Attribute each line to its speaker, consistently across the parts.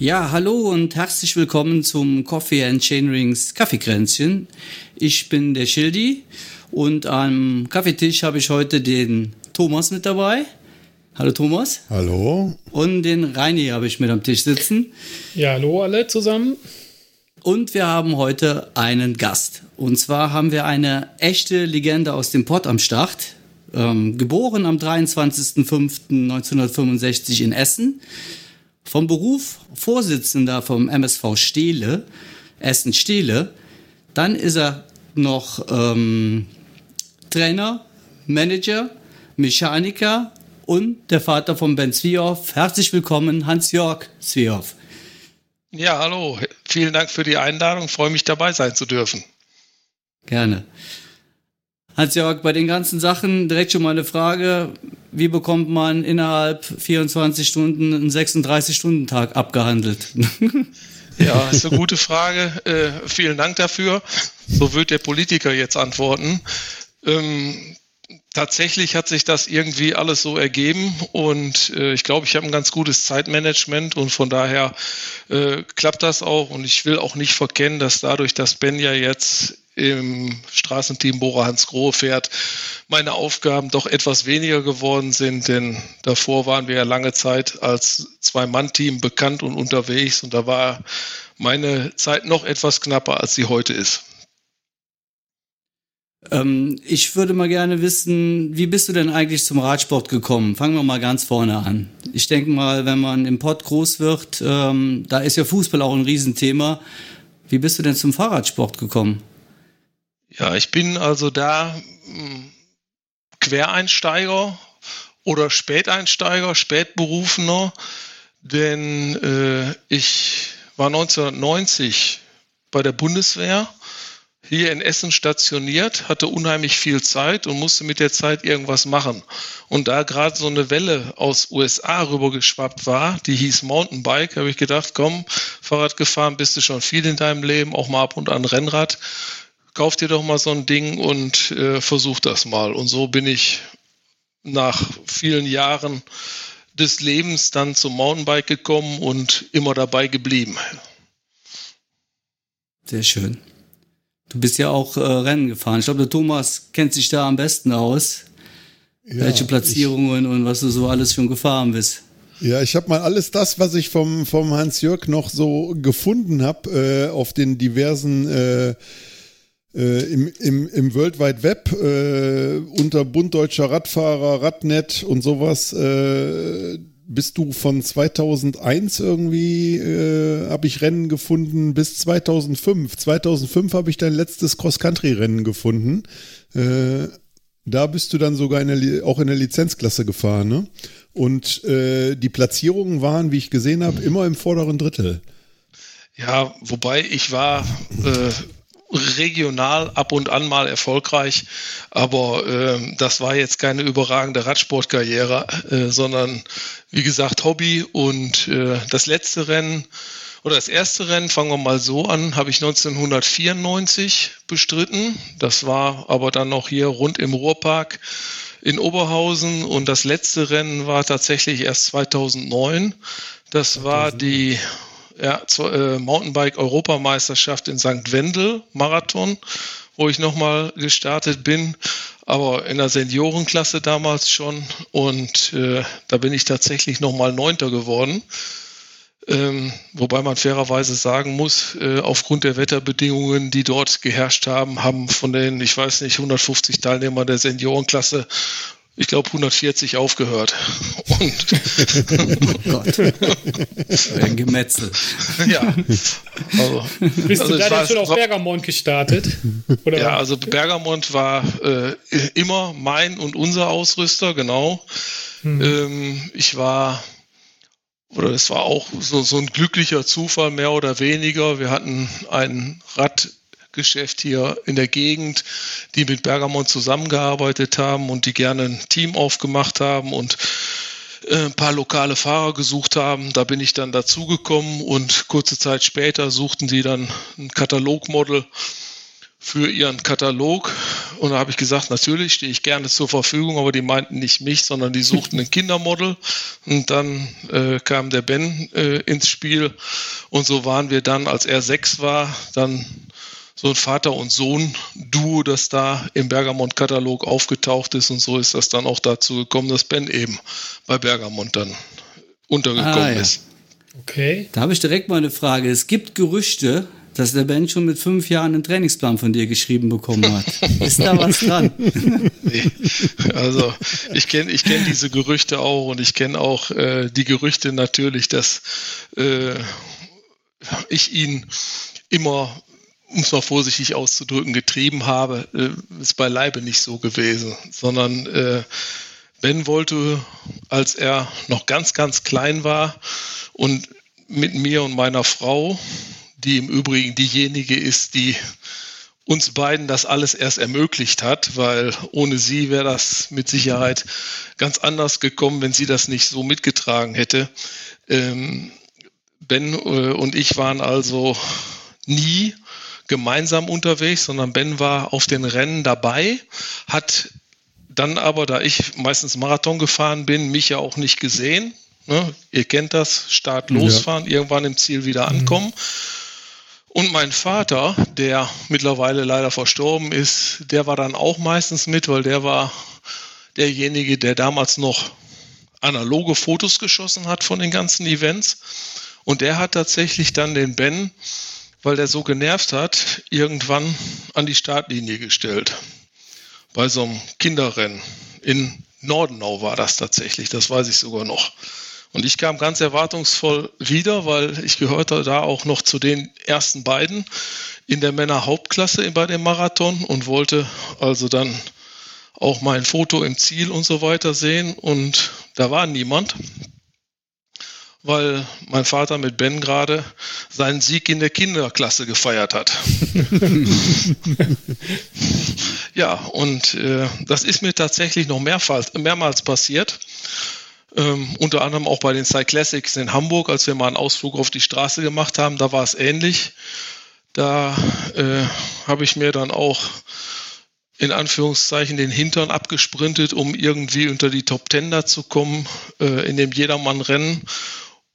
Speaker 1: Ja, hallo und herzlich willkommen zum Coffee and Chainrings Kaffeekränzchen. Ich bin der Schildi und am Kaffeetisch habe ich heute den Thomas mit dabei. Hallo Thomas.
Speaker 2: Hallo.
Speaker 1: Und den Reini habe ich mit am Tisch sitzen.
Speaker 3: Ja, hallo alle zusammen.
Speaker 1: Und wir haben heute einen Gast. Und zwar haben wir eine echte Legende aus dem Pott am Start. Ähm, geboren am 23.05.1965 in Essen vom Beruf Vorsitzender vom MSV Steele, Essen Steele. Dann ist er noch ähm, Trainer, Manager, Mechaniker und der Vater von Ben Zwiehoff. Herzlich willkommen, Hans-Jörg Zwiehoff.
Speaker 4: Ja, hallo. Vielen Dank für die Einladung. Ich freue mich dabei sein zu dürfen.
Speaker 1: Gerne. Hans-Jörg, bei den ganzen Sachen direkt schon mal eine Frage. Wie bekommt man innerhalb 24 Stunden einen 36-Stunden-Tag abgehandelt?
Speaker 4: Ja, ist eine gute Frage. Äh, vielen Dank dafür. So wird der Politiker jetzt antworten. Ähm, tatsächlich hat sich das irgendwie alles so ergeben und äh, ich glaube, ich habe ein ganz gutes Zeitmanagement und von daher äh, klappt das auch und ich will auch nicht verkennen, dass dadurch, dass Ben ja jetzt im Straßenteam Bora Hans Grohe fährt, meine Aufgaben doch etwas weniger geworden sind, denn davor waren wir ja lange Zeit als Zwei-Mann-Team bekannt und unterwegs und da war meine Zeit noch etwas knapper, als sie heute ist.
Speaker 1: Ähm, ich würde mal gerne wissen, wie bist du denn eigentlich zum Radsport gekommen? Fangen wir mal ganz vorne an. Ich denke mal, wenn man im Pott groß wird, ähm, da ist ja Fußball auch ein Riesenthema. Wie bist du denn zum Fahrradsport gekommen?
Speaker 4: Ja, ich bin also da hm, Quereinsteiger oder Späteinsteiger, Spätberufener, denn äh, ich war 1990 bei der Bundeswehr hier in Essen stationiert, hatte unheimlich viel Zeit und musste mit der Zeit irgendwas machen. Und da gerade so eine Welle aus USA rübergeschwappt war, die hieß Mountainbike, habe ich gedacht, komm, Fahrrad gefahren bist du schon viel in deinem Leben, auch mal ab und an Rennrad kauf dir doch mal so ein Ding und äh, versuch das mal. Und so bin ich nach vielen Jahren des Lebens dann zum Mountainbike gekommen und immer dabei geblieben.
Speaker 1: Sehr schön. Du bist ja auch äh, Rennen gefahren. Ich glaube, der Thomas kennt sich da am besten aus. Ja, welche Platzierungen und was du so alles schon gefahren bist.
Speaker 2: Ja, ich habe mal alles das, was ich vom, vom Hans-Jörg noch so gefunden habe, äh, auf den diversen äh, äh, im, im, im World Wide Web äh, unter Bund Deutscher Radfahrer, Radnet und sowas äh, bist du von 2001 irgendwie, äh, habe ich Rennen gefunden, bis 2005. 2005 habe ich dein letztes Cross-Country-Rennen gefunden. Äh, da bist du dann sogar in der, auch in der Lizenzklasse gefahren, ne? Und äh, die Platzierungen waren, wie ich gesehen habe, immer im vorderen Drittel.
Speaker 4: Ja, wobei ich war äh, regional ab und an mal erfolgreich, aber äh, das war jetzt keine überragende Radsportkarriere, äh, sondern wie gesagt Hobby. Und äh, das letzte Rennen oder das erste Rennen, fangen wir mal so an, habe ich 1994 bestritten. Das war aber dann noch hier rund im Ruhrpark in Oberhausen und das letzte Rennen war tatsächlich erst 2009. Das war die ja, zur äh, Mountainbike-Europameisterschaft in St. Wendel, Marathon, wo ich nochmal gestartet bin, aber in der Seniorenklasse damals schon. Und äh, da bin ich tatsächlich nochmal Neunter geworden. Ähm, wobei man fairerweise sagen muss, äh, aufgrund der Wetterbedingungen, die dort geherrscht haben, haben von den, ich weiß nicht, 150 Teilnehmern der Seniorenklasse ich glaube, 140 aufgehört. Und
Speaker 1: oh Gott. Ein Gemetzel.
Speaker 4: Ja.
Speaker 3: Also, Bist also du da schon auf Bergamont gestartet?
Speaker 4: Oder? Ja, also Bergamont war äh, immer mein und unser Ausrüster, genau. Hm. Ähm, ich war, oder es war auch so, so ein glücklicher Zufall, mehr oder weniger. Wir hatten ein Rad Geschäft hier in der Gegend, die mit Bergamont zusammengearbeitet haben und die gerne ein Team aufgemacht haben und äh, ein paar lokale Fahrer gesucht haben. Da bin ich dann dazugekommen und kurze Zeit später suchten sie dann ein Katalogmodel für ihren Katalog Und da habe ich gesagt, natürlich stehe ich gerne zur Verfügung, aber die meinten nicht mich, sondern die suchten ein Kindermodel. Und dann äh, kam der Ben äh, ins Spiel. Und so waren wir dann, als er sechs war, dann so ein Vater- und Sohn-Duo, das da im Bergamont-Katalog aufgetaucht ist. Und so ist das dann auch dazu gekommen, dass Ben eben bei Bergamont dann untergekommen ah, ja. ist.
Speaker 1: Okay. Da habe ich direkt mal eine Frage. Es gibt Gerüchte, dass der Ben schon mit fünf Jahren einen Trainingsplan von dir geschrieben bekommen hat. Ist da was dran?
Speaker 4: nee. Also ich kenne ich kenn diese Gerüchte auch und ich kenne auch äh, die Gerüchte natürlich, dass äh, ich ihn immer, um es mal vorsichtig auszudrücken, getrieben habe. Äh, ist beileibe nicht so gewesen, sondern äh, Ben wollte, als er noch ganz, ganz klein war und mit mir und meiner Frau, die im Übrigen diejenige ist, die uns beiden das alles erst ermöglicht hat, weil ohne sie wäre das mit Sicherheit ganz anders gekommen, wenn sie das nicht so mitgetragen hätte. Ähm, ben äh, und ich waren also nie gemeinsam unterwegs, sondern Ben war auf den Rennen dabei, hat dann aber, da ich meistens Marathon gefahren bin, mich ja auch nicht gesehen. Ne? Ihr kennt das, Start losfahren, ja. irgendwann im Ziel wieder ankommen. Mhm. Und mein Vater, der mittlerweile leider verstorben ist, der war dann auch meistens mit, weil der war derjenige, der damals noch analoge Fotos geschossen hat von den ganzen Events. Und der hat tatsächlich dann den Ben, weil der so genervt hat, irgendwann an die Startlinie gestellt bei so einem Kinderrennen. In Nordenau war das tatsächlich, das weiß ich sogar noch. Und ich kam ganz erwartungsvoll wieder, weil ich gehörte da auch noch zu den ersten beiden in der Männerhauptklasse bei dem Marathon und wollte also dann auch mein Foto im Ziel und so weiter sehen. Und da war niemand weil mein Vater mit Ben gerade seinen Sieg in der Kinderklasse gefeiert hat. ja, und äh, das ist mir tatsächlich noch mehrfach, mehrmals passiert. Ähm, unter anderem auch bei den Cyclassics in Hamburg, als wir mal einen Ausflug auf die Straße gemacht haben, da war es ähnlich. Da äh, habe ich mir dann auch in Anführungszeichen den Hintern abgesprintet, um irgendwie unter die Top Ten da zu kommen äh, in dem Jedermann-Rennen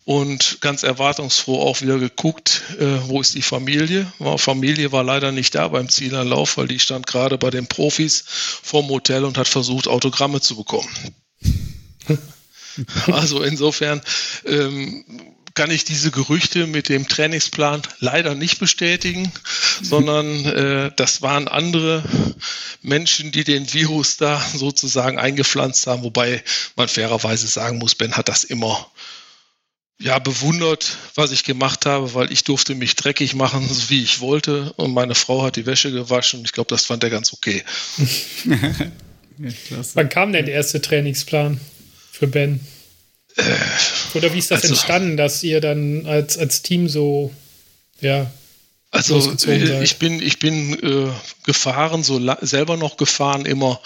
Speaker 4: und ganz erwartungsfroh auch wieder geguckt, äh, wo ist die Familie. War, Familie war leider nicht da beim Zielanlauf, weil die stand gerade bei den Profis vorm Hotel und hat versucht, Autogramme zu bekommen. also insofern ähm, kann ich diese Gerüchte mit dem Trainingsplan leider nicht bestätigen, sondern äh, das waren andere Menschen, die den Virus da sozusagen eingepflanzt haben, wobei man fairerweise sagen muss, Ben hat das immer ja, bewundert, was ich gemacht habe, weil ich durfte mich dreckig machen, so wie ich wollte. Und meine Frau hat die Wäsche gewaschen. Ich glaube, das fand er ganz okay.
Speaker 3: ja, Wann kam denn der erste Trainingsplan für Ben? Äh, Oder wie ist das also, entstanden, dass ihr dann als, als Team so, ja,
Speaker 4: also äh, ich bin, ich bin äh, gefahren, so selber noch gefahren immer,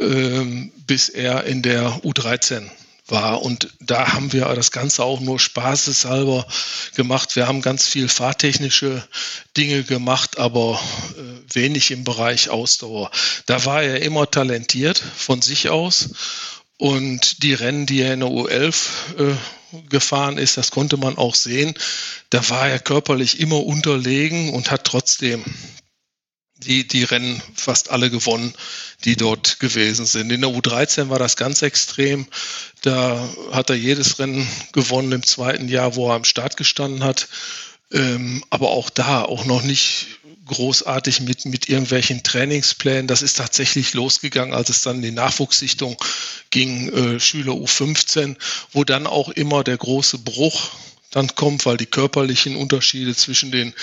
Speaker 4: äh, bis er in der U13 war. Und da haben wir das Ganze auch nur spaßeshalber gemacht. Wir haben ganz viel fahrtechnische Dinge gemacht, aber äh, wenig im Bereich Ausdauer. Da war er immer talentiert von sich aus. Und die Rennen, die er in der U11 äh, gefahren ist, das konnte man auch sehen. Da war er körperlich immer unterlegen und hat trotzdem die, die Rennen fast alle gewonnen, die dort gewesen sind. In der U13 war das ganz extrem. Da hat er jedes Rennen gewonnen im zweiten Jahr, wo er am Start gestanden hat. Ähm, aber auch da, auch noch nicht großartig mit, mit irgendwelchen Trainingsplänen. Das ist tatsächlich losgegangen, als es dann in die Nachwuchssichtung ging, äh, Schüler U15, wo dann auch immer der große Bruch dann kommt, weil die körperlichen Unterschiede zwischen den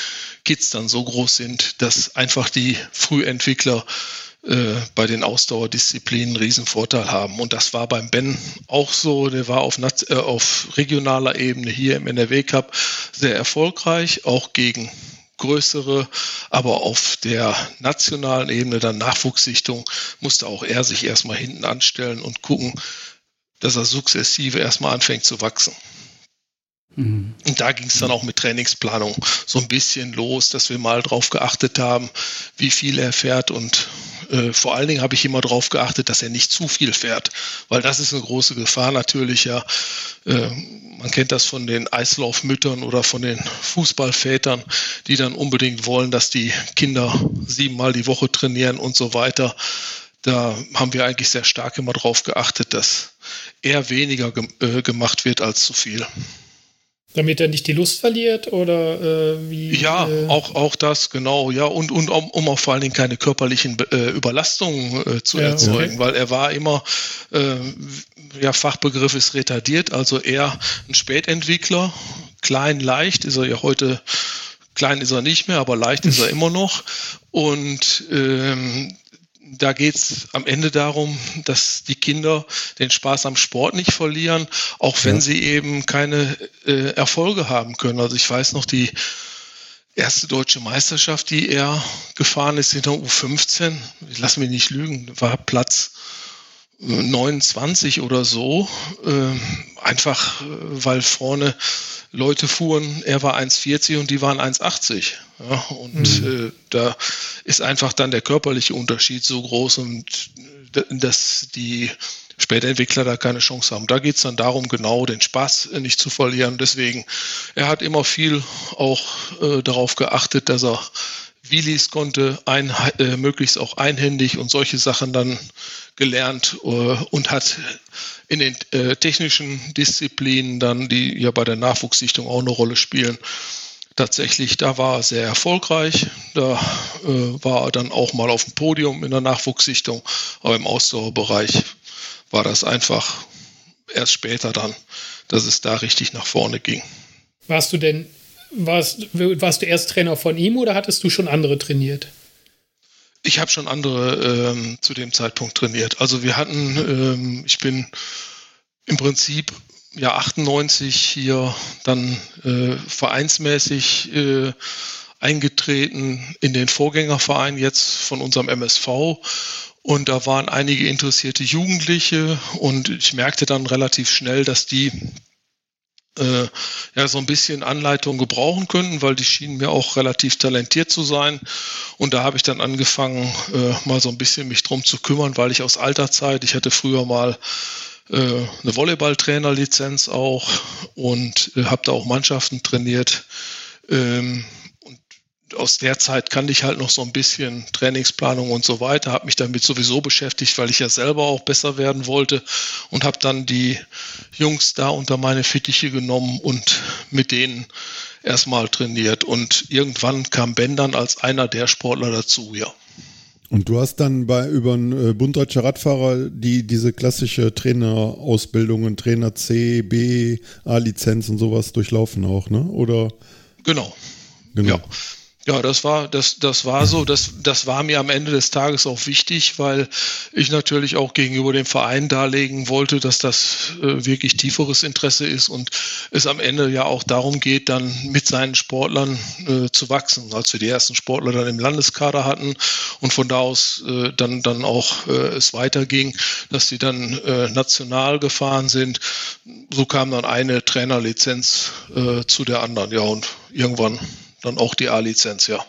Speaker 4: Kids dann so groß sind, dass einfach die Frühentwickler äh, bei den Ausdauerdisziplinen einen riesen Vorteil haben. Und das war beim Ben auch so. Der war auf, äh, auf regionaler Ebene hier im NRW Cup sehr erfolgreich, auch gegen größere, aber auf der nationalen Ebene dann Nachwuchssichtung musste auch er sich erstmal hinten anstellen und gucken, dass er sukzessive erstmal anfängt zu wachsen. Mhm. Und da ging es dann auch mit Trainingsplanung so ein bisschen los, dass wir mal drauf geachtet haben, wie viel er fährt und äh, vor allen Dingen habe ich immer darauf geachtet, dass er nicht zu viel fährt, weil das ist eine große Gefahr natürlich ja. Äh, man kennt das von den Eislaufmüttern oder von den Fußballvätern, die dann unbedingt wollen, dass die Kinder siebenmal die Woche trainieren und so weiter. Da haben wir eigentlich sehr stark immer darauf geachtet, dass eher weniger ge äh, gemacht wird als zu viel.
Speaker 3: Damit er nicht die Lust verliert oder äh, wie?
Speaker 4: Ja,
Speaker 3: äh
Speaker 4: auch, auch das, genau, ja, und, und um, um auch vor allen Dingen keine körperlichen äh, Überlastungen äh, zu ja, erzeugen, okay. weil er war immer, äh, ja, Fachbegriff ist retardiert, also eher ein Spätentwickler, klein, leicht, ist er ja heute, klein ist er nicht mehr, aber leicht ist er immer noch. Und ähm, da geht es am Ende darum, dass die Kinder den Spaß am Sport nicht verlieren, auch wenn ja. sie eben keine äh, Erfolge haben können. Also ich weiß noch, die erste deutsche Meisterschaft, die er gefahren ist in der U15, ich lass mich nicht lügen, war Platz 29 oder so, äh, einfach äh, weil vorne Leute fuhren, er war 1,40 und die waren 1,80. Ja, und mhm. äh, da ist einfach dann der körperliche Unterschied so groß und dass die Spätentwickler da keine Chance haben. Da geht es dann darum, genau den Spaß nicht zu verlieren. Deswegen, er hat immer viel auch äh, darauf geachtet, dass er Wheelies konnte, ein, äh, möglichst auch einhändig und solche Sachen dann gelernt äh, und hat in den äh, technischen Disziplinen dann, die ja bei der Nachwuchssichtung auch eine Rolle spielen, tatsächlich, da war er sehr erfolgreich. Da äh, war er dann auch mal auf dem Podium in der Nachwuchssichtung, aber im Ausdauerbereich war das einfach erst später dann, dass es da richtig nach vorne ging.
Speaker 3: Warst du denn, warst, warst du erst Trainer von ihm oder hattest du schon andere trainiert?
Speaker 4: Ich habe schon andere ähm, zu dem Zeitpunkt trainiert. Also wir hatten, ähm, ich bin im Prinzip ja 98 hier dann äh, vereinsmäßig äh, eingetreten in den Vorgängerverein jetzt von unserem MSV. Und da waren einige interessierte Jugendliche und ich merkte dann relativ schnell, dass die äh, ja so ein bisschen Anleitung gebrauchen könnten, weil die schienen mir auch relativ talentiert zu sein. Und da habe ich dann angefangen, äh, mal so ein bisschen mich drum zu kümmern, weil ich aus alter Zeit, ich hatte früher mal äh, eine Volleyballtrainerlizenz auch und äh, habe da auch Mannschaften trainiert. Ähm, aus der Zeit kannte ich halt noch so ein bisschen Trainingsplanung und so weiter, habe mich damit sowieso beschäftigt, weil ich ja selber auch besser werden wollte und habe dann die Jungs da unter meine Fittiche genommen und mit denen erstmal trainiert. Und irgendwann kam Ben dann als einer der Sportler dazu, ja.
Speaker 2: Und du hast dann bei über einen äh, Bund Deutscher Radfahrer die diese klassische Trainerausbildung, Trainer C, B, A-Lizenz und sowas durchlaufen auch, ne? Oder?
Speaker 4: Genau. Genau. Ja. Ja, das war, das, das war so, das, das war mir am Ende des Tages auch wichtig, weil ich natürlich auch gegenüber dem Verein darlegen wollte, dass das äh, wirklich tieferes Interesse ist und es am Ende ja auch darum geht, dann mit seinen Sportlern äh, zu wachsen. Als wir die ersten Sportler dann im Landeskader hatten und von da aus äh, dann, dann auch äh, es weiterging, dass die dann äh, national gefahren sind. So kam dann eine Trainerlizenz äh, zu der anderen, ja, und irgendwann dann auch die A-Lizenz, ja.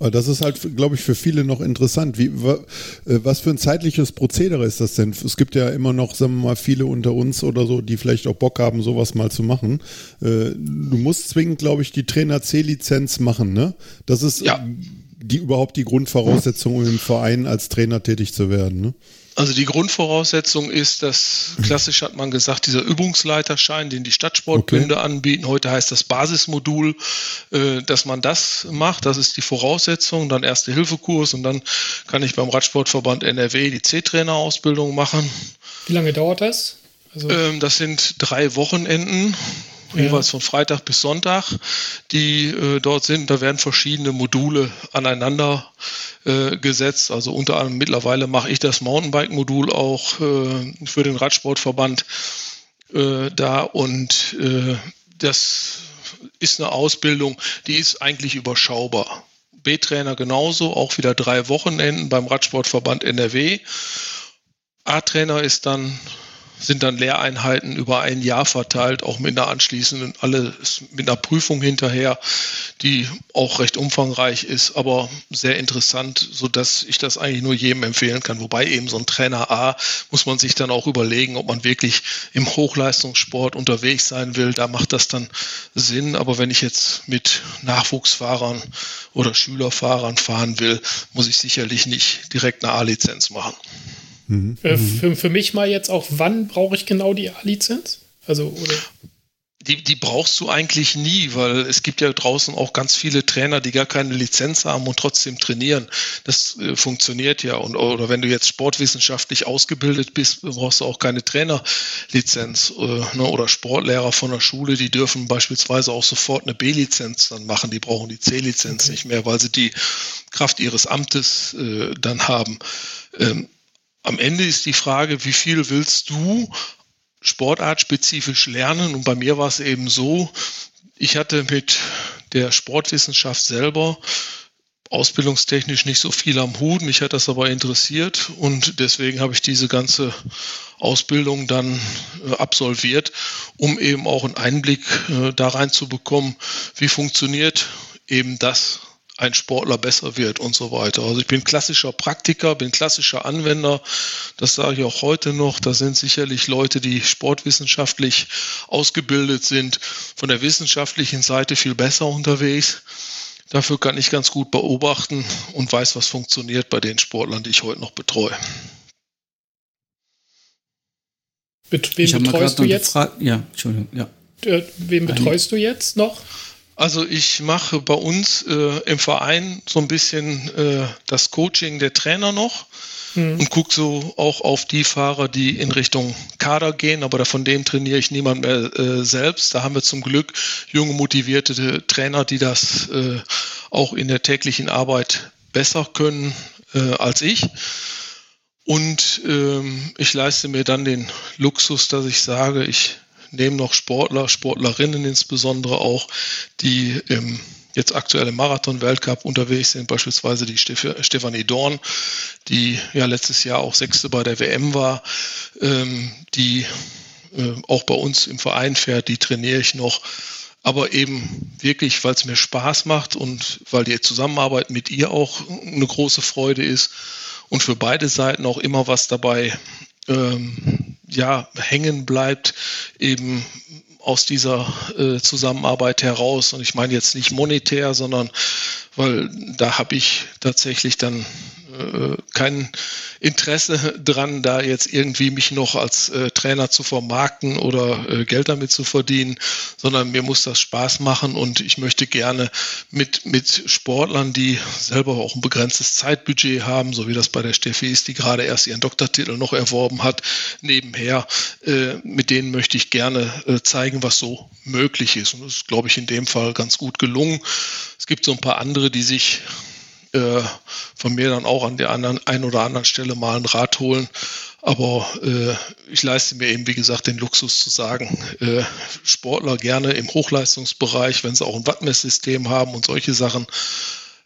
Speaker 2: Das ist halt, glaube ich, für viele noch interessant. Wie, äh, was für ein zeitliches Prozedere ist das denn? Es gibt ja immer noch, sagen wir mal, viele unter uns oder so, die vielleicht auch Bock haben, sowas mal zu machen. Äh, du musst zwingend, glaube ich, die Trainer C-Lizenz machen, ne? Das ist ja. die überhaupt die Grundvoraussetzung, um im Verein als Trainer tätig zu werden, ne?
Speaker 4: Also die Grundvoraussetzung ist, dass klassisch hat man gesagt, dieser Übungsleiterschein, den die Stadtsportbünde okay. anbieten, heute heißt das Basismodul, äh, dass man das macht, das ist die Voraussetzung, dann erste Hilfekurs und dann kann ich beim Radsportverband NRW die C-Trainer-Ausbildung machen.
Speaker 3: Wie lange dauert das?
Speaker 4: Also ähm, das sind drei Wochenenden ja. jeweils von Freitag bis Sonntag, die äh, dort sind. Da werden verschiedene Module aneinander äh, gesetzt. Also unter anderem mittlerweile mache ich das Mountainbike-Modul auch äh, für den Radsportverband äh, da und äh, das ist eine Ausbildung, die ist eigentlich überschaubar. B-Trainer genauso, auch wieder drei Wochenenden beim Radsportverband NRW. A-Trainer ist dann sind dann Lehreinheiten über ein Jahr verteilt, auch mit einer anschließenden, alles mit einer Prüfung hinterher, die auch recht umfangreich ist, aber sehr interessant, so dass ich das eigentlich nur jedem empfehlen kann. Wobei eben so ein Trainer A muss man sich dann auch überlegen, ob man wirklich im Hochleistungssport unterwegs sein will. Da macht das dann Sinn. Aber wenn ich jetzt mit Nachwuchsfahrern oder Schülerfahrern fahren will, muss ich sicherlich nicht direkt eine A-Lizenz machen.
Speaker 3: Mhm. Äh, für, für mich mal jetzt auch, wann brauche ich genau die A-Lizenz? Also, oder?
Speaker 4: Die, die brauchst du eigentlich nie, weil es gibt ja draußen auch ganz viele Trainer, die gar keine Lizenz haben und trotzdem trainieren. Das äh, funktioniert ja. Und, oder wenn du jetzt sportwissenschaftlich ausgebildet bist, brauchst du auch keine Trainerlizenz. Äh, ne, oder Sportlehrer von der Schule, die dürfen beispielsweise auch sofort eine B-Lizenz dann machen. Die brauchen die C-Lizenz okay. nicht mehr, weil sie die Kraft ihres Amtes äh, dann haben. Ähm, am Ende ist die Frage, wie viel willst du sportartspezifisch lernen? Und bei mir war es eben so, ich hatte mit der Sportwissenschaft selber ausbildungstechnisch nicht so viel am Hut. Mich hat das aber interessiert und deswegen habe ich diese ganze Ausbildung dann äh, absolviert, um eben auch einen Einblick äh, da reinzubekommen, wie funktioniert eben das, ein Sportler besser wird und so weiter. Also ich bin klassischer Praktiker, bin klassischer Anwender. Das sage ich auch heute noch. Da sind sicherlich Leute, die sportwissenschaftlich ausgebildet sind, von der wissenschaftlichen Seite viel besser unterwegs. Dafür kann ich ganz gut beobachten und weiß, was funktioniert bei den Sportlern, die ich heute noch betreue.
Speaker 3: Bet wen betreust du jetzt?
Speaker 1: Ja, Entschuldigung, ja.
Speaker 3: Äh, wen betreust du jetzt noch?
Speaker 4: Also ich mache bei uns äh, im Verein so ein bisschen äh, das Coaching der Trainer noch mhm. und gucke so auch auf die Fahrer, die in Richtung Kader gehen, aber von denen trainiere ich niemand mehr äh, selbst. Da haben wir zum Glück junge, motivierte Trainer, die das äh, auch in der täglichen Arbeit besser können äh, als ich. Und ähm, ich leiste mir dann den Luxus, dass ich sage, ich neben noch Sportler, Sportlerinnen insbesondere auch, die im jetzt aktuell im Marathon-Weltcup unterwegs sind, beispielsweise die Stefanie Dorn, die ja letztes Jahr auch Sechste bei der WM war, ähm, die äh, auch bei uns im Verein fährt, die trainiere ich noch. Aber eben wirklich, weil es mir Spaß macht und weil die Zusammenarbeit mit ihr auch eine große Freude ist und für beide Seiten auch immer was dabei ähm, ja, hängen bleibt, eben aus dieser äh, Zusammenarbeit heraus. Und ich meine jetzt nicht monetär, sondern weil da habe ich tatsächlich dann äh, kein Interesse dran, da jetzt irgendwie mich noch als äh, Trainer zu vermarkten oder äh, Geld damit zu verdienen, sondern mir muss das Spaß machen und ich möchte gerne mit, mit Sportlern, die selber auch ein begrenztes Zeitbudget haben, so wie das bei der Steffi ist, die gerade erst ihren Doktortitel noch erworben hat, nebenher, äh, mit denen möchte ich gerne äh, zeigen, was so möglich ist. Und das ist, glaube ich, in dem Fall ganz gut gelungen. Es gibt so ein paar andere, die sich äh, von mir dann auch an der anderen, ein oder anderen Stelle mal ein Rat holen. Aber äh, ich leiste mir eben, wie gesagt, den Luxus zu sagen, äh, Sportler gerne im Hochleistungsbereich, wenn sie auch ein Wattmesssystem haben und solche Sachen.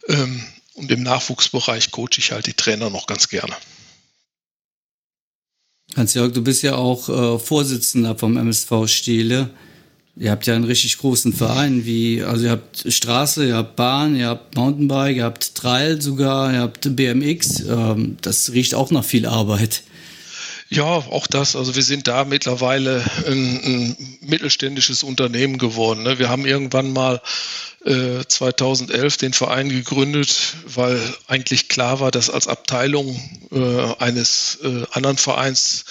Speaker 4: Ähm, und im Nachwuchsbereich coache ich halt die Trainer noch ganz gerne.
Speaker 1: Hans-Jörg, du bist ja auch äh, Vorsitzender vom MSV Stele. Ihr habt ja einen richtig großen Verein, wie, also ihr habt Straße, ihr habt Bahn, ihr habt Mountainbike, ihr habt Trail sogar, ihr habt BMX. Ähm, das riecht auch nach viel Arbeit.
Speaker 4: Ja, auch das. Also wir sind da mittlerweile ein, ein mittelständisches Unternehmen geworden. Ne? Wir haben irgendwann mal äh, 2011 den Verein gegründet, weil eigentlich klar war, dass als Abteilung äh, eines äh, anderen Vereins,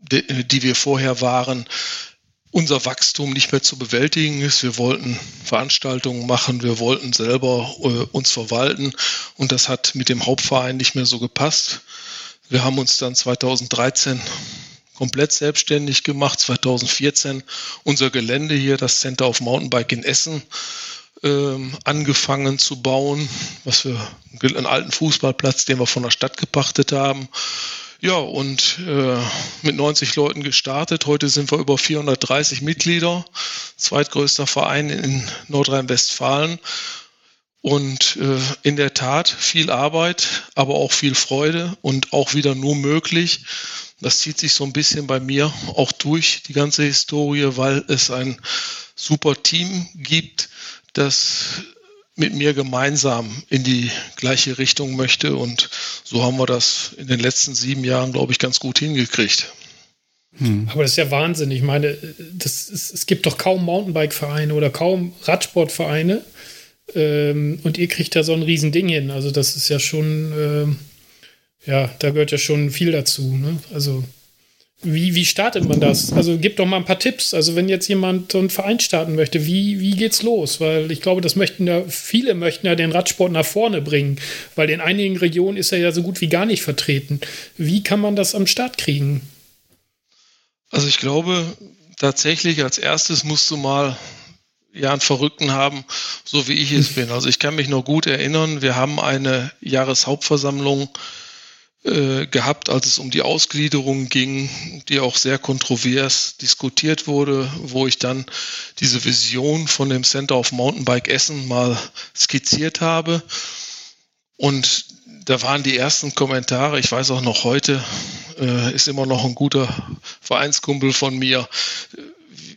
Speaker 4: die, die wir vorher waren, unser Wachstum nicht mehr zu bewältigen ist. Wir wollten Veranstaltungen machen, wir wollten selber äh, uns verwalten und das hat mit dem Hauptverein nicht mehr so gepasst. Wir haben uns dann 2013 komplett selbstständig gemacht, 2014 unser Gelände hier, das Center of Mountainbike in Essen, ähm, angefangen zu bauen, was wir einen alten Fußballplatz, den wir von der Stadt gepachtet haben. Ja, und äh, mit 90 Leuten gestartet. Heute sind wir über 430 Mitglieder, zweitgrößter Verein in Nordrhein-Westfalen. Und äh, in der Tat viel Arbeit, aber auch viel Freude und auch wieder nur möglich. Das zieht sich so ein bisschen bei mir auch durch die ganze Historie, weil es ein super Team gibt, das mit mir gemeinsam in die gleiche Richtung möchte. Und so haben wir das in den letzten sieben Jahren, glaube ich, ganz gut hingekriegt.
Speaker 3: Hm. Aber das ist ja Wahnsinn. Ich meine, das ist, es gibt doch kaum Mountainbike-Vereine oder kaum Radsportvereine, ähm, und ihr kriegt da so ein Riesending hin. Also das ist ja schon, ähm, ja, da gehört ja schon viel dazu. Ne? Also wie, wie startet man das? Also gib doch mal ein paar Tipps. Also wenn jetzt jemand so einen Verein starten möchte, wie, wie geht's los? Weil ich glaube, das möchten ja, viele möchten ja den Radsport nach vorne bringen, weil in einigen Regionen ist er ja so gut wie gar nicht vertreten. Wie kann man das am Start kriegen?
Speaker 4: Also ich glaube, tatsächlich als erstes musst du mal ja einen Verrückten haben, so wie ich es bin. Also ich kann mich noch gut erinnern, wir haben eine Jahreshauptversammlung äh, gehabt, als es um die Ausgliederung ging, die auch sehr kontrovers diskutiert wurde, wo ich dann diese Vision von dem Center of Mountainbike Essen mal skizziert habe. Und da waren die ersten Kommentare, ich weiß auch noch heute, äh, ist immer noch ein guter Vereinskumpel von mir,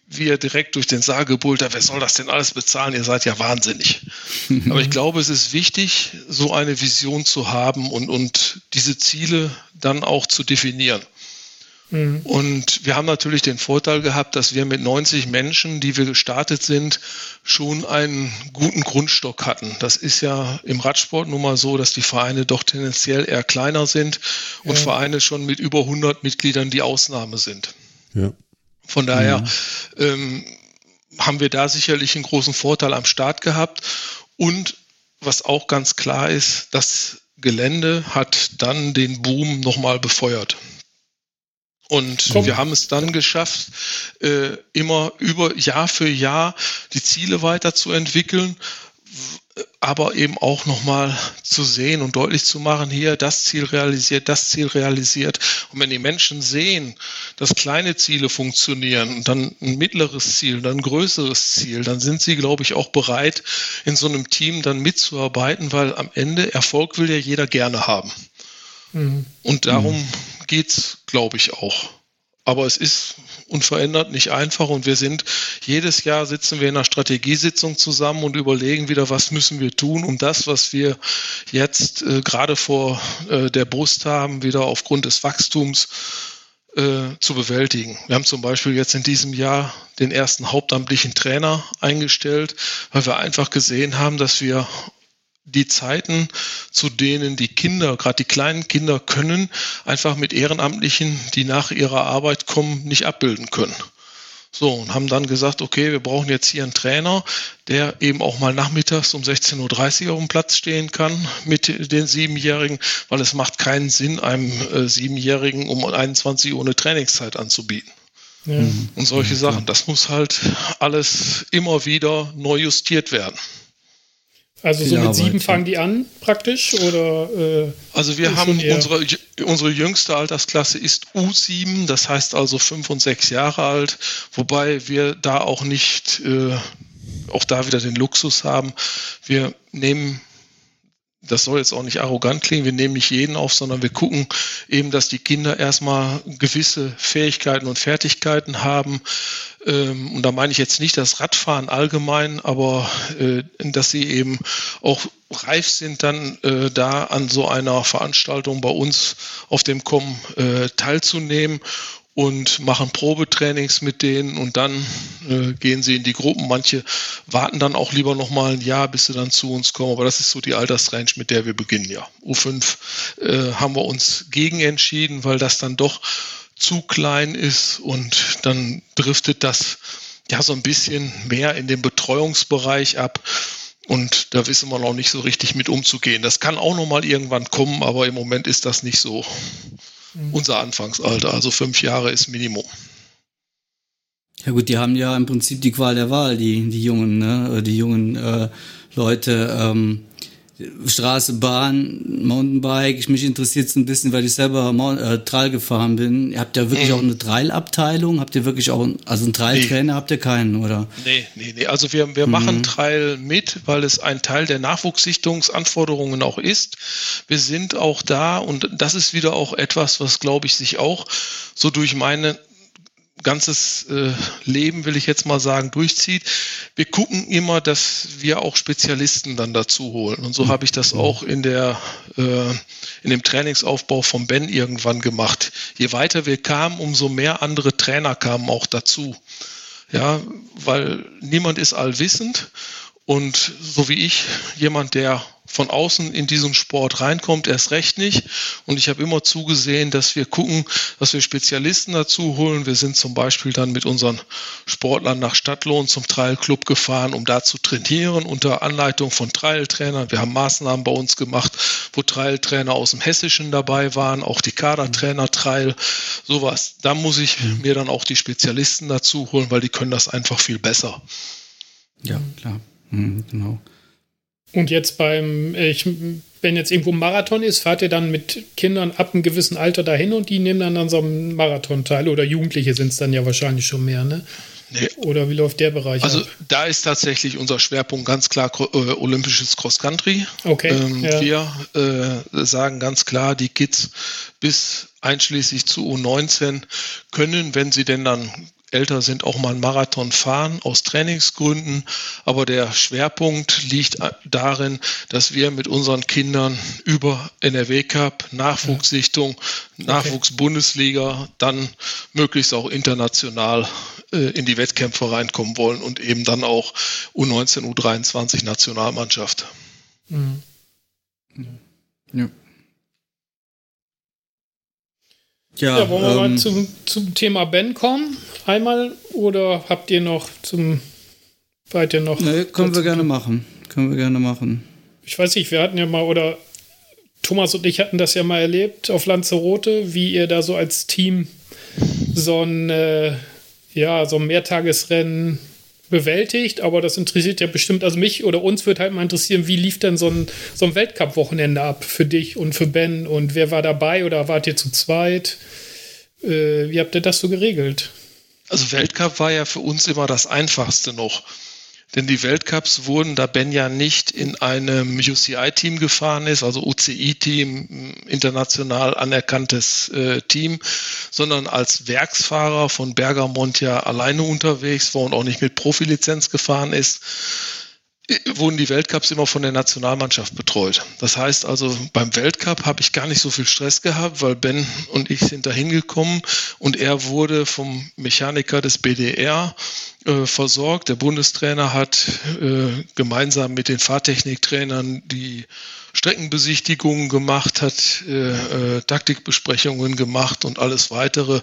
Speaker 4: wie er direkt durch den Saal gebrüllt hat, wer soll das denn alles bezahlen? Ihr seid ja wahnsinnig. Aber ich glaube, es ist wichtig, so eine Vision zu haben und, und diese Ziele dann auch zu definieren. Mhm. Und wir haben natürlich den Vorteil gehabt, dass wir mit 90 Menschen, die wir gestartet sind, schon einen guten Grundstock hatten. Das ist ja im Radsport nun mal so, dass die Vereine doch tendenziell eher kleiner sind und ja. Vereine schon mit über 100 Mitgliedern die Ausnahme sind. Ja. Von daher mhm. ähm, haben wir da sicherlich einen großen Vorteil am Start gehabt. Und was auch ganz klar ist, das Gelände hat dann den Boom nochmal befeuert. Und Komm. wir haben es dann geschafft, äh, immer über Jahr für Jahr die Ziele weiterzuentwickeln, aber eben auch nochmal zu sehen und deutlich zu machen, hier das Ziel realisiert, das Ziel realisiert. Und wenn die Menschen sehen, dass kleine Ziele funktionieren, dann ein mittleres Ziel, dann ein größeres Ziel, dann sind sie, glaube ich, auch bereit, in so einem Team dann mitzuarbeiten, weil am Ende Erfolg will ja jeder gerne haben. Mhm. Und darum mhm. geht's, glaube ich, auch. Aber es ist unverändert nicht einfach und wir sind jedes Jahr sitzen wir in einer Strategiesitzung zusammen und überlegen wieder, was müssen wir tun, um das, was wir jetzt äh, gerade vor äh, der Brust haben, wieder aufgrund des Wachstums äh, zu bewältigen. Wir haben zum Beispiel jetzt in diesem Jahr den ersten hauptamtlichen Trainer eingestellt, weil wir einfach gesehen haben, dass wir die Zeiten, zu denen die Kinder, gerade die kleinen Kinder können, einfach mit Ehrenamtlichen, die nach ihrer Arbeit kommen, nicht abbilden können. So, und haben dann gesagt, okay, wir brauchen jetzt hier einen Trainer, der eben auch mal nachmittags um 16.30 Uhr auf dem Platz stehen kann mit den Siebenjährigen, weil es macht keinen Sinn, einem äh, Siebenjährigen um 21 Uhr eine Trainingszeit anzubieten. Ja. Und solche Sachen, das muss halt alles immer wieder neu justiert werden.
Speaker 3: Also so mit sieben fangen die an, praktisch? Oder,
Speaker 4: äh, also wir haben unsere, unsere jüngste Altersklasse ist U7, das heißt also fünf und sechs Jahre alt, wobei wir da auch nicht, äh, auch da wieder den Luxus haben. Wir nehmen das soll jetzt auch nicht arrogant klingen, wir nehmen nicht jeden auf, sondern wir gucken eben, dass die Kinder erstmal gewisse Fähigkeiten und Fertigkeiten haben. Ähm, und da meine ich jetzt nicht das Radfahren allgemein, aber äh, dass sie eben auch reif sind, dann äh, da an so einer Veranstaltung bei uns auf dem Com äh, teilzunehmen und machen Probetrainings mit denen und dann äh, gehen sie in die Gruppen. Manche warten dann auch lieber noch mal ein Jahr, bis sie dann zu uns kommen. Aber das ist so die Altersrange, mit der wir beginnen. Ja, U5 äh, haben wir uns gegen entschieden, weil das dann doch zu klein ist und dann driftet das ja so ein bisschen mehr in den Betreuungsbereich ab. Und da wissen wir noch nicht so richtig mit umzugehen. Das kann auch noch mal irgendwann kommen, aber im Moment ist das nicht so unser Anfangsalter. Also fünf Jahre ist Minimum.
Speaker 1: Ja gut, die haben ja im Prinzip die Qual der Wahl, die, die jungen, ne? die jungen äh, Leute. Ähm, Straße, Bahn, Mountainbike. Mich interessiert es ein bisschen, weil ich selber Mount, äh, Trail gefahren bin. Ihr habt ja wirklich mhm. auch eine Trail-Abteilung? Habt ihr wirklich auch, also einen Trail-Trainer nee. habt ihr keinen, oder?
Speaker 4: Nee, nee, nee. Also wir, wir mhm. machen Trail mit, weil es ein Teil der Nachwuchssichtungsanforderungen auch ist. Wir sind auch da und das ist wieder auch etwas, was glaube ich sich auch so durch meine ganzes äh, Leben, will ich jetzt mal sagen, durchzieht. Wir gucken immer, dass wir auch Spezialisten dann dazu holen. Und so habe ich das auch in der äh, in dem Trainingsaufbau von Ben irgendwann gemacht. Je weiter wir kamen, umso mehr andere Trainer kamen auch dazu. Ja, weil niemand ist allwissend und so wie ich, jemand, der von außen in diesen Sport reinkommt, erst recht nicht. Und ich habe immer zugesehen, dass wir gucken, dass wir Spezialisten dazu holen. Wir sind zum Beispiel dann mit unseren Sportlern nach Stadtlohn zum Trailclub gefahren, um da zu trainieren unter Anleitung von Trailtrainern. Wir haben Maßnahmen bei uns gemacht, wo Trailtrainer aus dem Hessischen dabei waren, auch die Kadertrainer Trail, sowas. Da muss ich mhm. mir dann auch die Spezialisten dazu holen, weil die können das einfach viel besser.
Speaker 1: Ja, klar. Mhm, genau.
Speaker 3: Und jetzt beim, ich, wenn jetzt irgendwo ein Marathon ist, fahrt ihr dann mit Kindern ab einem gewissen Alter dahin und die nehmen dann an so einem Marathon teil? Oder Jugendliche sind es dann ja wahrscheinlich schon mehr, ne? Nee. Oder wie läuft der Bereich?
Speaker 4: Also ab? da ist tatsächlich unser Schwerpunkt ganz klar äh, olympisches Cross Country.
Speaker 3: Okay. Ähm,
Speaker 4: ja. Wir äh, sagen ganz klar, die Kids bis einschließlich zu U19 können, wenn sie denn dann älter sind, auch mal einen Marathon fahren aus Trainingsgründen. Aber der Schwerpunkt liegt darin, dass wir mit unseren Kindern über NRW Cup, Nachwuchssichtung, okay. Nachwuchsbundesliga, dann möglichst auch international äh, in die Wettkämpfe reinkommen wollen und eben dann auch U19, U23 Nationalmannschaft. Mhm.
Speaker 3: Ja. Ja, ja wollen wir ähm, mal zum, zum Thema Ben kommen? Einmal oder habt ihr noch zum weiter noch?
Speaker 1: Nee, können wir gerne machen. Können wir gerne machen.
Speaker 3: Ich weiß nicht, wir hatten ja mal oder Thomas und ich hatten das ja mal erlebt auf Lanzarote, wie ihr da so als Team so ein äh, ja so ein Mehrtagesrennen bewältigt, aber das interessiert ja bestimmt, also mich oder uns wird halt mal interessieren, wie lief denn so ein, so ein Weltcup-Wochenende ab für dich und für Ben und wer war dabei oder wart ihr zu zweit? Äh, wie habt ihr das so geregelt?
Speaker 4: Also Weltcup war ja für uns immer das Einfachste noch. Denn die Weltcups wurden, da Ben ja nicht in einem UCI-Team gefahren ist, also UCI-Team, international anerkanntes äh, Team, sondern als Werksfahrer von Bergamont ja alleine unterwegs war und auch nicht mit Profilizenz gefahren ist, wurden die Weltcups immer von der Nationalmannschaft betreut. Das heißt also, beim Weltcup habe ich gar nicht so viel Stress gehabt, weil Ben und ich sind da hingekommen und er wurde vom Mechaniker des BDR äh, versorgt. Der Bundestrainer hat äh, gemeinsam mit den Fahrtechniktrainern die Streckenbesichtigungen gemacht, hat äh, äh Taktikbesprechungen gemacht und alles weitere.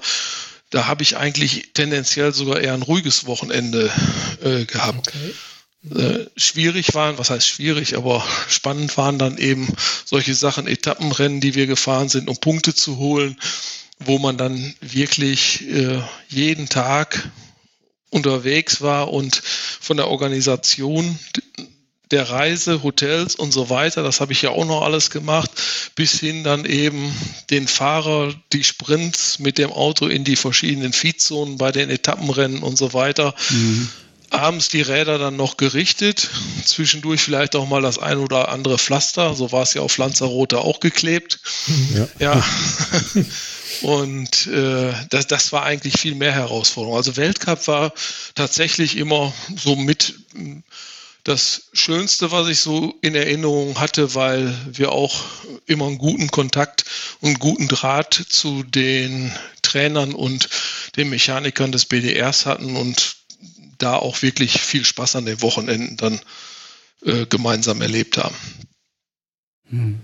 Speaker 4: Da habe ich eigentlich tendenziell sogar eher ein ruhiges Wochenende äh, gehabt. Okay. Äh, schwierig waren, was heißt schwierig, aber spannend waren dann eben solche Sachen, Etappenrennen, die wir gefahren sind, um Punkte zu holen, wo man dann wirklich äh, jeden Tag unterwegs war und von der Organisation der Reise, Hotels und so weiter, das habe ich ja auch noch alles gemacht, bis hin dann eben den Fahrer, die Sprints mit dem Auto in die verschiedenen Feedzonen bei den Etappenrennen und so weiter. Mhm abends die Räder dann noch gerichtet, zwischendurch vielleicht auch mal das ein oder andere Pflaster, so war es ja auf Lanzarote auch geklebt. Ja. ja. Und äh, das, das war eigentlich viel mehr Herausforderung. Also Weltcup war tatsächlich immer so mit das Schönste, was ich so in Erinnerung hatte, weil wir auch immer einen guten Kontakt und einen guten Draht zu den Trainern und den Mechanikern des BDRs hatten und da auch wirklich viel Spaß an den Wochenenden dann äh, gemeinsam erlebt haben.
Speaker 1: Hm.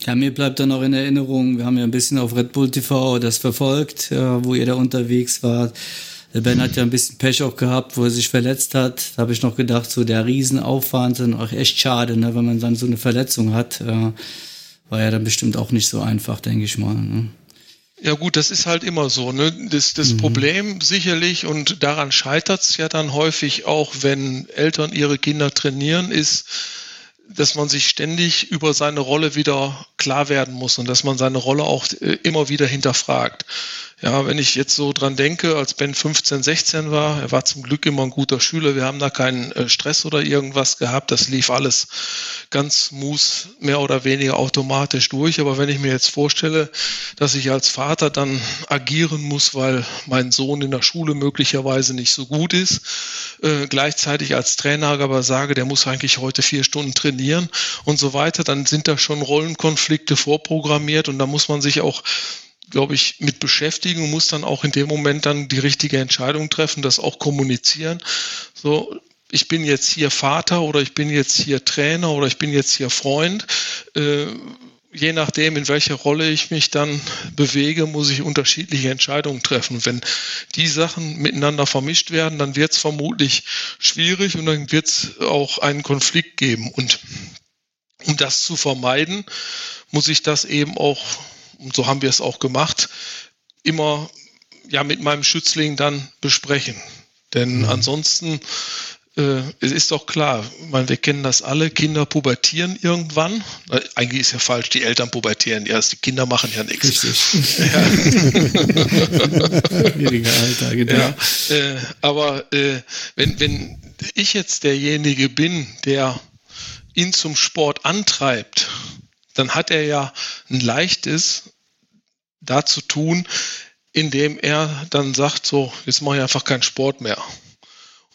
Speaker 1: Ja, mir bleibt dann auch in Erinnerung, wir haben ja ein bisschen auf Red Bull TV das verfolgt, ja, wo ihr da unterwegs wart. Der Ben hat ja ein bisschen Pech auch gehabt, wo er sich verletzt hat. Da habe ich noch gedacht, so der Riesenaufwand ist auch echt schade, ne, wenn man dann so eine Verletzung hat. Äh, war ja dann bestimmt auch nicht so einfach, denke ich mal. Ne?
Speaker 4: Ja gut, das ist halt immer so. Ne? Das, das mhm. Problem sicherlich, und daran scheitert es ja dann häufig auch, wenn Eltern ihre Kinder trainieren, ist, dass man sich ständig über seine Rolle wieder klar werden muss und dass man seine Rolle auch äh, immer wieder hinterfragt. Ja, wenn ich jetzt so dran denke, als Ben 15, 16 war, er war zum Glück immer ein guter Schüler, wir haben da keinen äh, Stress oder irgendwas gehabt, das lief alles ganz smooth, mehr oder weniger automatisch durch. Aber wenn ich mir jetzt vorstelle, dass ich als Vater dann agieren muss, weil mein Sohn in der Schule möglicherweise nicht so gut ist, äh, gleichzeitig als Trainer aber sage, der muss eigentlich heute vier Stunden trainieren und so weiter, dann sind da schon Rollenkonflikte vorprogrammiert und da muss man sich auch glaube ich, mit beschäftigen und muss dann auch in dem Moment dann die richtige Entscheidung treffen, das auch kommunizieren. So, ich bin jetzt hier Vater oder ich bin jetzt hier Trainer oder ich bin jetzt hier Freund. Äh, je nachdem, in welcher Rolle ich mich dann bewege, muss ich unterschiedliche Entscheidungen treffen. Wenn die Sachen miteinander vermischt werden, dann wird es vermutlich schwierig und dann wird es auch einen Konflikt geben. Und um das zu vermeiden, muss ich das eben auch und so haben wir es auch gemacht, immer ja mit meinem Schützling dann besprechen. Denn mhm. ansonsten äh, es ist doch klar, meine, wir kennen das alle, Kinder pubertieren irgendwann. Eigentlich ist ja falsch, die Eltern pubertieren erst, die Kinder machen ja nichts. Richtig. Ja. Schwieriger genau. Ja, äh, aber äh, wenn, wenn ich jetzt derjenige bin, der ihn zum Sport antreibt, dann hat er ja ein leichtes dazu tun, indem er dann sagt, so, jetzt mache ich einfach keinen Sport mehr.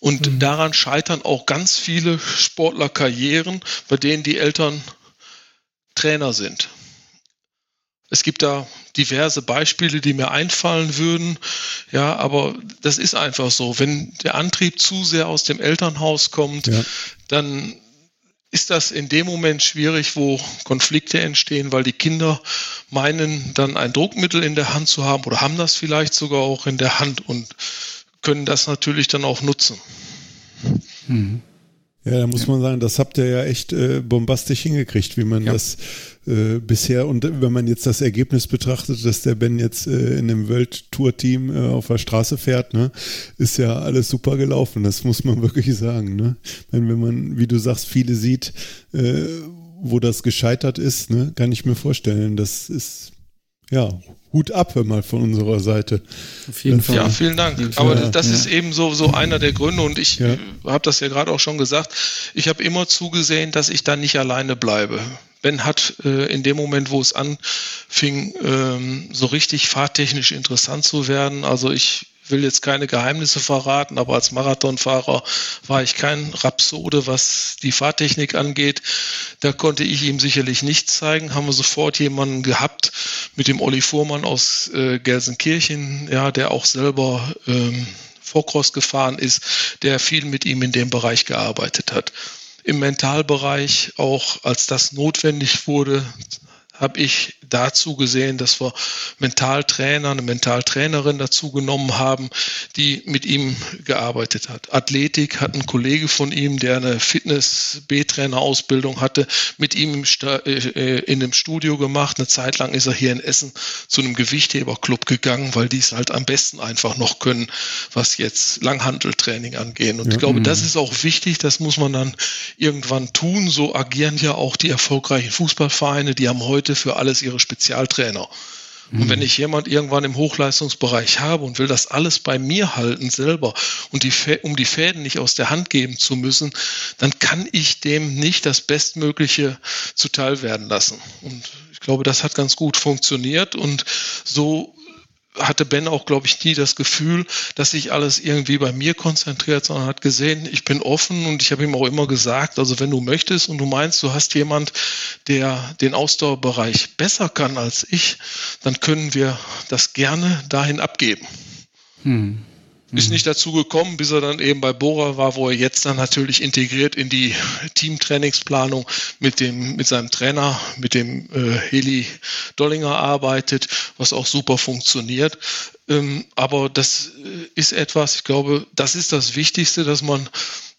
Speaker 4: Und mhm. daran scheitern auch ganz viele Sportlerkarrieren, bei denen die Eltern Trainer sind. Es gibt da diverse Beispiele, die mir einfallen würden. Ja, aber das ist einfach so. Wenn der Antrieb zu sehr aus dem Elternhaus kommt, ja. dann ist das in dem Moment schwierig, wo Konflikte entstehen, weil die Kinder meinen, dann ein Druckmittel in der Hand zu haben oder haben das vielleicht sogar auch in der Hand und können das natürlich dann auch nutzen.
Speaker 2: Mhm. Ja, da muss man sagen, das habt ihr ja echt äh, bombastisch hingekriegt, wie man ja. das äh, bisher und wenn man jetzt das Ergebnis betrachtet, dass der Ben jetzt äh, in dem World Tour Team äh, auf der Straße fährt, ne, ist ja alles super gelaufen. Das muss man wirklich sagen. Ne? Wenn, wenn man, wie du sagst, viele sieht, äh, wo das gescheitert ist, ne, kann ich mir vorstellen, das ist ja Hut ab mal von unserer Seite.
Speaker 4: Auf jeden Fall. Ja, vielen Dank. Aber das ja. ist eben so, so einer der Gründe und ich ja. habe das ja gerade auch schon gesagt. Ich habe immer zugesehen, dass ich da nicht alleine bleibe. Ben hat äh, in dem Moment, wo es anfing, ähm, so richtig fahrtechnisch interessant zu werden. Also ich will jetzt keine Geheimnisse verraten, aber als Marathonfahrer war ich kein Rhapsode, was die Fahrtechnik angeht. Da konnte ich ihm sicherlich nichts zeigen. Haben wir sofort jemanden gehabt mit dem Olli Fuhrmann aus äh, Gelsenkirchen, ja, der auch selber ähm, Vorcross gefahren ist, der viel mit ihm in dem Bereich gearbeitet hat. Im Mentalbereich, auch als das notwendig wurde, habe ich dazu gesehen, dass wir Mentaltrainer, eine Mentaltrainerin dazu genommen haben, die mit ihm gearbeitet hat. Athletik hat ein Kollege von ihm, der eine Fitness-B-Trainer-Ausbildung hatte, mit ihm im äh, in einem Studio gemacht. Eine Zeit lang ist er hier in Essen zu einem Gewichtheberclub gegangen, weil die es halt am besten einfach noch können, was jetzt Langhanteltraining angeht. Und ja, ich glaube, das ist auch wichtig, das muss man dann irgendwann tun. So agieren ja auch die erfolgreichen Fußballvereine, die haben heute für alles ihre Spezialtrainer. Und wenn ich jemand irgendwann im Hochleistungsbereich habe und will das alles bei mir halten selber und die, um die Fäden nicht aus der Hand geben zu müssen, dann kann ich dem nicht das Bestmögliche zuteil werden lassen. Und ich glaube, das hat ganz gut funktioniert und so hatte Ben auch, glaube ich, nie das Gefühl, dass sich alles irgendwie bei mir konzentriert, sondern hat gesehen, ich bin offen und ich habe ihm auch immer gesagt, also wenn du möchtest und du meinst, du hast jemand, der den Ausdauerbereich besser kann als ich, dann können wir das gerne dahin abgeben. Hm. Ist mhm. nicht dazu gekommen, bis er dann eben bei Bora war, wo er jetzt dann natürlich integriert in die Teamtrainingsplanung mit dem, mit seinem Trainer, mit dem äh, Heli Dollinger arbeitet, was auch super funktioniert. Ähm, aber das äh, ist etwas, ich glaube, das ist das Wichtigste, dass man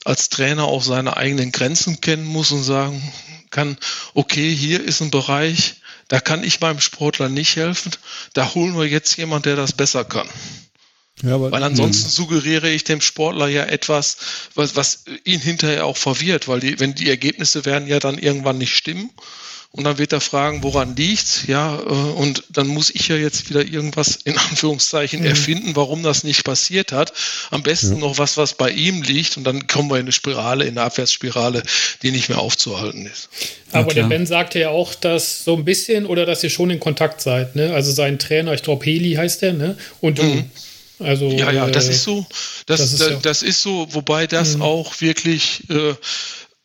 Speaker 4: als Trainer auch seine eigenen Grenzen kennen muss und sagen kann, okay, hier ist ein Bereich, da kann ich meinem Sportler nicht helfen, da holen wir jetzt jemand, der das besser kann. Ja, aber, weil ansonsten mh. suggeriere ich dem Sportler ja etwas, was, was ihn hinterher auch verwirrt, weil die, wenn die Ergebnisse werden ja dann irgendwann nicht stimmen und dann wird er fragen, woran liegt's? Ja, äh, und dann muss ich ja jetzt wieder irgendwas in Anführungszeichen mhm. erfinden, warum das nicht passiert hat. Am besten ja. noch was, was bei ihm liegt und dann kommen wir in eine Spirale, in eine Abwärtsspirale, die nicht mehr aufzuhalten ist.
Speaker 3: Aber ja, der Ben sagte ja auch, dass so ein bisschen oder dass ihr schon in Kontakt seid, ne? Also sein Trainer, ich glaube Heli heißt der, ne? Und du. Mhm.
Speaker 4: Also, ja, ja, das äh, ist so. Das, das, ist, da, das ist so, wobei das mhm. auch wirklich äh,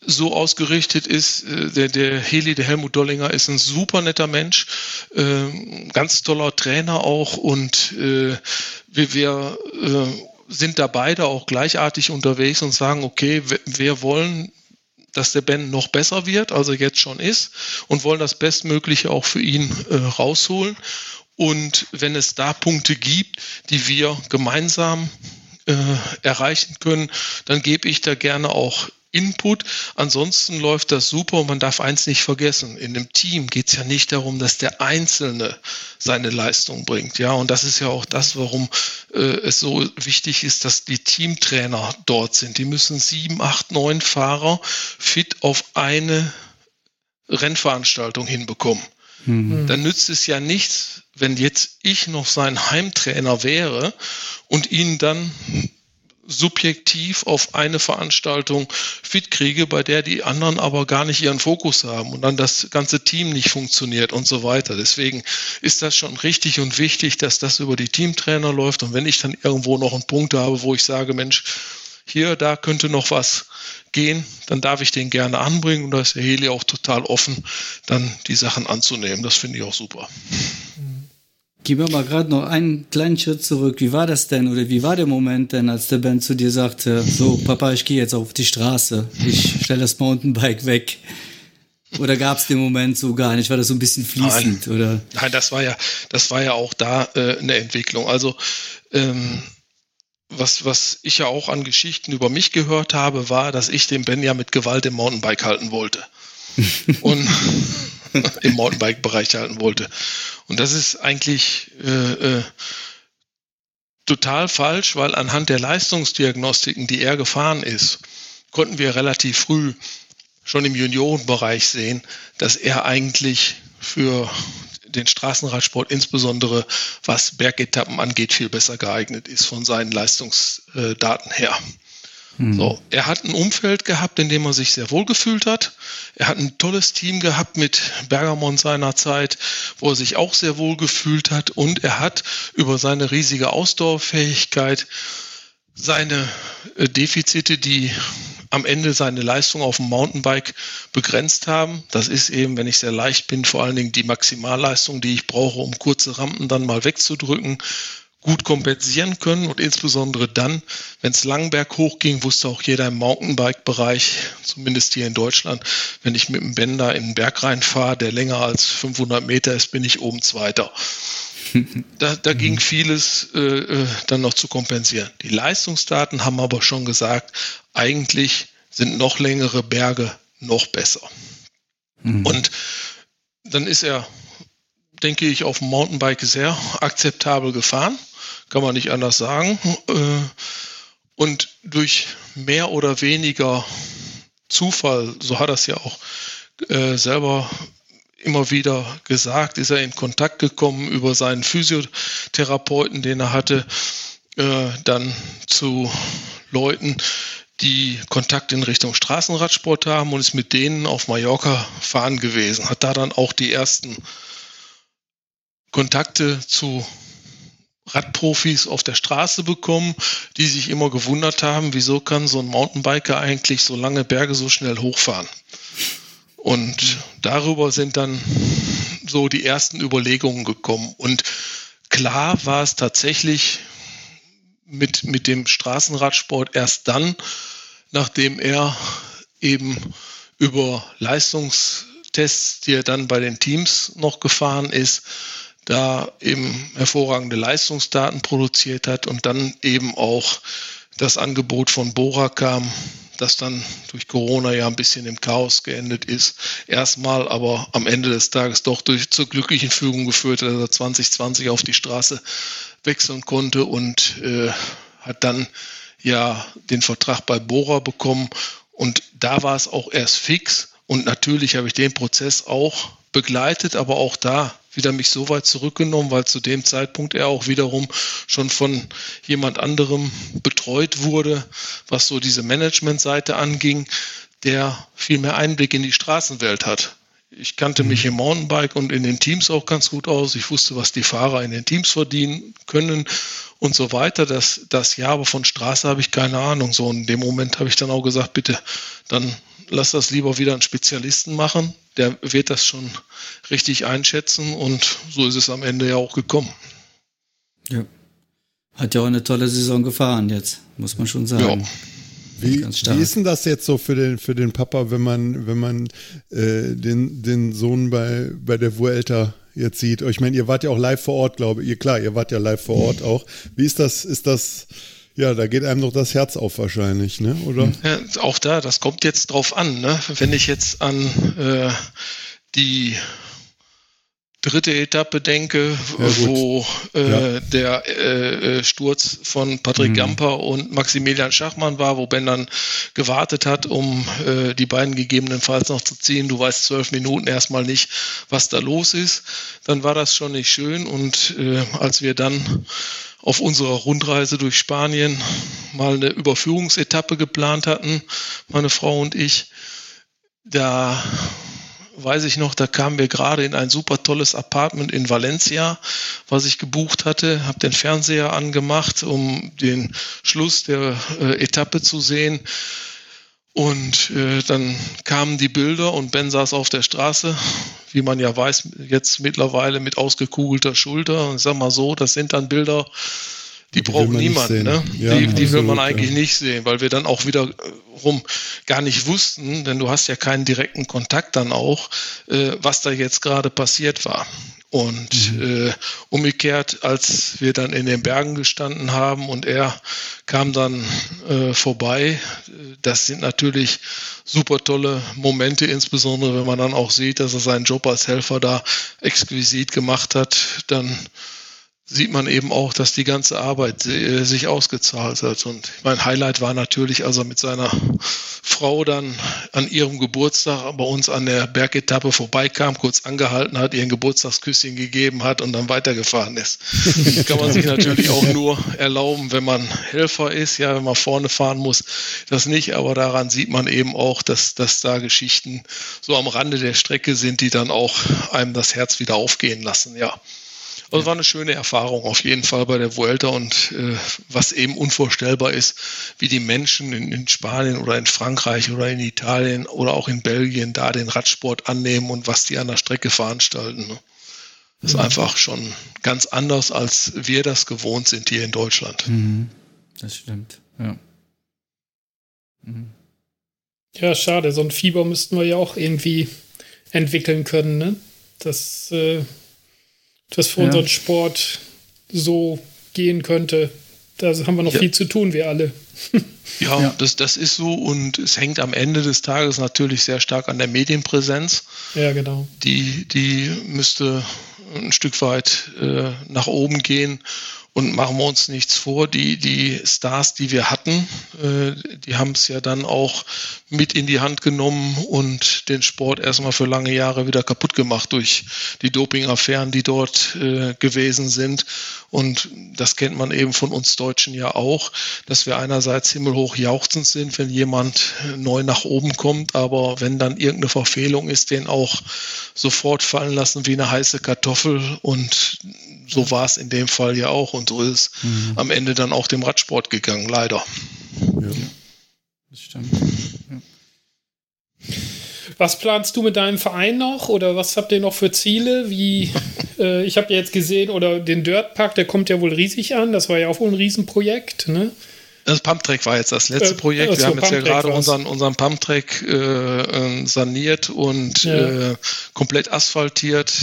Speaker 4: so ausgerichtet ist. Äh, der, der Heli, der Helmut Dollinger, ist ein super netter Mensch, äh, ganz toller Trainer auch und äh, wir, wir äh, sind da beide auch gleichartig unterwegs und sagen, okay, wir wollen dass der Ben noch besser wird, als er jetzt schon ist, und wollen das Bestmögliche auch für ihn äh, rausholen. Und wenn es da Punkte gibt, die wir gemeinsam äh, erreichen können, dann gebe ich da gerne auch Input. Ansonsten läuft das super und man darf eins nicht vergessen. In einem Team geht es ja nicht darum, dass der Einzelne seine Leistung bringt. Ja, und das ist ja auch das, warum äh, es so wichtig ist, dass die Teamtrainer dort sind. Die müssen sieben, acht, neun Fahrer fit auf eine Rennveranstaltung hinbekommen. Mhm. Dann nützt es ja nichts, wenn jetzt ich noch sein Heimtrainer wäre und ihn dann subjektiv auf eine Veranstaltung fit kriege, bei der die anderen aber gar nicht ihren Fokus haben und dann das ganze Team nicht funktioniert und so weiter. Deswegen ist das schon richtig und wichtig, dass das über die Teamtrainer läuft. Und wenn ich dann irgendwo noch einen Punkt habe, wo ich sage, Mensch, hier, da könnte noch was gehen, dann darf ich den gerne anbringen und da ist der Heli auch total offen, dann die Sachen anzunehmen. Das finde ich auch super.
Speaker 1: Gib mir mal gerade noch einen kleinen Schritt zurück. Wie war das denn oder wie war der Moment denn, als der Ben zu dir sagte, so Papa, ich gehe jetzt auf die Straße, ich stelle das Mountainbike weg? Oder gab es den Moment so gar nicht? War das so ein bisschen fließend?
Speaker 4: Nein,
Speaker 1: oder?
Speaker 4: Nein, das war ja, das war ja auch da äh, eine Entwicklung. Also ähm, was, was ich ja auch an Geschichten über mich gehört habe, war, dass ich den Ben ja mit Gewalt im Mountainbike halten wollte. Und im Mountainbike-Bereich halten wollte. Und das ist eigentlich äh, äh, total falsch, weil anhand der Leistungsdiagnostiken, die er gefahren ist, konnten wir relativ früh schon im Juniorenbereich sehen, dass er eigentlich für den Straßenradsport, insbesondere was Bergetappen angeht, viel besser geeignet ist von seinen Leistungsdaten her. Mhm. So, er hat ein Umfeld gehabt, in dem er sich sehr wohl gefühlt hat. Er hat ein tolles Team gehabt mit Bergamon seiner Zeit, wo er sich auch sehr wohl gefühlt hat. Und er hat über seine riesige Ausdauerfähigkeit seine äh, Defizite, die am Ende seine Leistung auf dem Mountainbike begrenzt haben. Das ist eben, wenn ich sehr leicht bin, vor allen Dingen die Maximalleistung, die ich brauche, um kurze Rampen dann mal wegzudrücken gut kompensieren können und insbesondere dann, wenn es lang berghoch ging, wusste auch jeder im Mountainbike-Bereich, zumindest hier in Deutschland, wenn ich mit dem Bänder in den Berg reinfahre, der länger als 500 Meter ist, bin ich oben Zweiter. Da, da ging vieles äh, äh, dann noch zu kompensieren. Die Leistungsdaten haben aber schon gesagt, eigentlich sind noch längere Berge noch besser. Mhm. Und dann ist er, denke ich, auf dem Mountainbike sehr akzeptabel gefahren kann man nicht anders sagen. Äh, und durch mehr oder weniger Zufall, so hat er es ja auch äh, selber immer wieder gesagt, ist er in Kontakt gekommen über seinen Physiotherapeuten, den er hatte, äh, dann zu Leuten, die Kontakt in Richtung Straßenradsport haben und ist mit denen auf Mallorca fahren gewesen. Hat da dann auch die ersten Kontakte zu Radprofis auf der Straße bekommen, die sich immer gewundert haben, wieso kann so ein Mountainbiker eigentlich so lange Berge so schnell hochfahren. Und darüber sind dann so die ersten Überlegungen gekommen. Und klar war es tatsächlich mit, mit dem Straßenradsport erst dann, nachdem er eben über Leistungstests, die er dann bei den Teams noch gefahren ist, da eben hervorragende Leistungsdaten produziert hat und dann eben auch das Angebot von Bora kam, das dann durch Corona ja ein bisschen im Chaos geendet ist. Erstmal, aber am Ende des Tages doch durch zur glücklichen Fügung geführt, dass er 2020 auf die Straße wechseln konnte und äh, hat dann ja den Vertrag bei Bora bekommen. Und da war es auch erst fix. Und natürlich habe ich den Prozess auch begleitet, aber auch da wieder mich so weit zurückgenommen, weil zu dem Zeitpunkt er auch wiederum schon von jemand anderem betreut wurde, was so diese Managementseite anging, der viel mehr Einblick in die Straßenwelt hat. Ich kannte mich im Mountainbike und in den Teams auch ganz gut aus. Ich wusste, was die Fahrer in den Teams verdienen können und so weiter. Das, das ja, aber von Straße habe ich keine Ahnung. So in dem Moment habe ich dann auch gesagt, bitte, dann lass das lieber wieder einen Spezialisten machen. Der wird das schon richtig einschätzen und so ist es am Ende ja auch gekommen.
Speaker 1: Ja. Hat ja auch eine tolle Saison gefahren jetzt, muss man schon sagen. Ja.
Speaker 2: Wie, wie, ist denn das jetzt so für den, für den Papa, wenn man, wenn man äh, den, den Sohn bei, bei der Vuelta jetzt sieht? Ich meine, ihr wart ja auch live vor Ort, glaube ich. Klar, ihr wart ja live vor Ort auch. Wie ist das? Ist das ja, da geht einem doch das Herz auf wahrscheinlich, ne? Oder?
Speaker 4: Ja, auch da, das kommt jetzt drauf an, ne? Wenn ich jetzt an äh, die dritte Etappe denke, ja, wo äh, ja. der äh, äh, Sturz von Patrick mhm. Gamper und Maximilian Schachmann war, wo Ben dann gewartet hat, um äh, die beiden gegebenenfalls noch zu ziehen. Du weißt zwölf Minuten erstmal nicht, was da los ist. Dann war das schon nicht schön. Und äh, als wir dann auf unserer Rundreise durch Spanien mal eine Überführungsetappe geplant hatten, meine Frau und ich. Da weiß ich noch, da kamen wir gerade in ein super tolles Apartment in Valencia, was ich gebucht hatte, habe den Fernseher angemacht, um den Schluss der äh, Etappe zu sehen. Und äh, dann kamen die Bilder und Ben saß auf der Straße, wie man ja weiß, jetzt mittlerweile mit ausgekugelter Schulter. Und ich sag mal so, das sind dann Bilder, die, die braucht niemand. Ne? Ja, die, die will man eigentlich ja. nicht sehen, weil wir dann auch wiederum gar nicht wussten, denn du hast ja keinen direkten Kontakt dann auch, äh, was da jetzt gerade passiert war. Und mhm. äh, umgekehrt, als wir dann in den Bergen gestanden haben und er kam dann äh, vorbei, das sind natürlich super tolle Momente, insbesondere wenn man dann auch sieht, dass er seinen Job als Helfer da exquisit gemacht hat, dann sieht man eben auch, dass die ganze Arbeit äh, sich ausgezahlt hat. Und mein Highlight war natürlich, als er mit seiner Frau dann an ihrem Geburtstag bei uns an der Bergetappe vorbeikam, kurz angehalten hat, ihr ein Geburtstagsküsschen gegeben hat und dann weitergefahren ist. Das kann man sich natürlich auch nur erlauben, wenn man Helfer ist, ja, wenn man vorne fahren muss, das nicht, aber daran sieht man eben auch, dass, dass da Geschichten so am Rande der Strecke sind, die dann auch einem das Herz wieder aufgehen lassen, ja. Also war eine schöne Erfahrung auf jeden Fall bei der Vuelta und äh, was eben unvorstellbar ist, wie die Menschen in, in, Spanien oder in Frankreich oder in Italien oder auch in Belgien da den Radsport annehmen und was die an der Strecke veranstalten. Ne? Das ist mhm. einfach schon ganz anders, als wir das gewohnt sind hier in Deutschland.
Speaker 1: Mhm. Das stimmt, ja.
Speaker 3: Mhm. Ja, schade. So ein Fieber müssten wir ja auch irgendwie entwickeln können, ne? Das äh, das für ja. unseren Sport so gehen könnte. Da haben wir noch ja. viel zu tun, wir alle.
Speaker 4: ja, ja, Das, das ist so und es hängt am Ende des Tages natürlich sehr stark an der Medienpräsenz.
Speaker 3: Ja, genau.
Speaker 4: Die, die müsste ein Stück weit äh, nach oben gehen. Und machen wir uns nichts vor, die, die Stars, die wir hatten, äh, die haben es ja dann auch mit in die Hand genommen und den Sport erstmal für lange Jahre wieder kaputt gemacht durch die Doping-Affären, die dort äh, gewesen sind. Und das kennt man eben von uns Deutschen ja auch, dass wir einerseits himmelhoch jauchzend sind, wenn jemand neu nach oben kommt, aber wenn dann irgendeine Verfehlung ist, den auch sofort fallen lassen wie eine heiße Kartoffel. Und so war es in dem Fall ja auch. Und so ist es mhm. am Ende dann auch dem Radsport gegangen, leider. Ja,
Speaker 3: das stimmt. Ja. Was planst du mit deinem Verein noch oder was habt ihr noch für Ziele? Wie äh, ich habe ja jetzt gesehen oder den Dirtpark, der kommt ja wohl riesig an. Das war ja auch wohl ein Riesenprojekt. Ne?
Speaker 4: Das Pumptrack war jetzt das letzte äh, Projekt. Äh, Wir haben jetzt ja gerade unseren, unseren Pumptrack äh, äh, saniert und ja. äh, komplett asphaltiert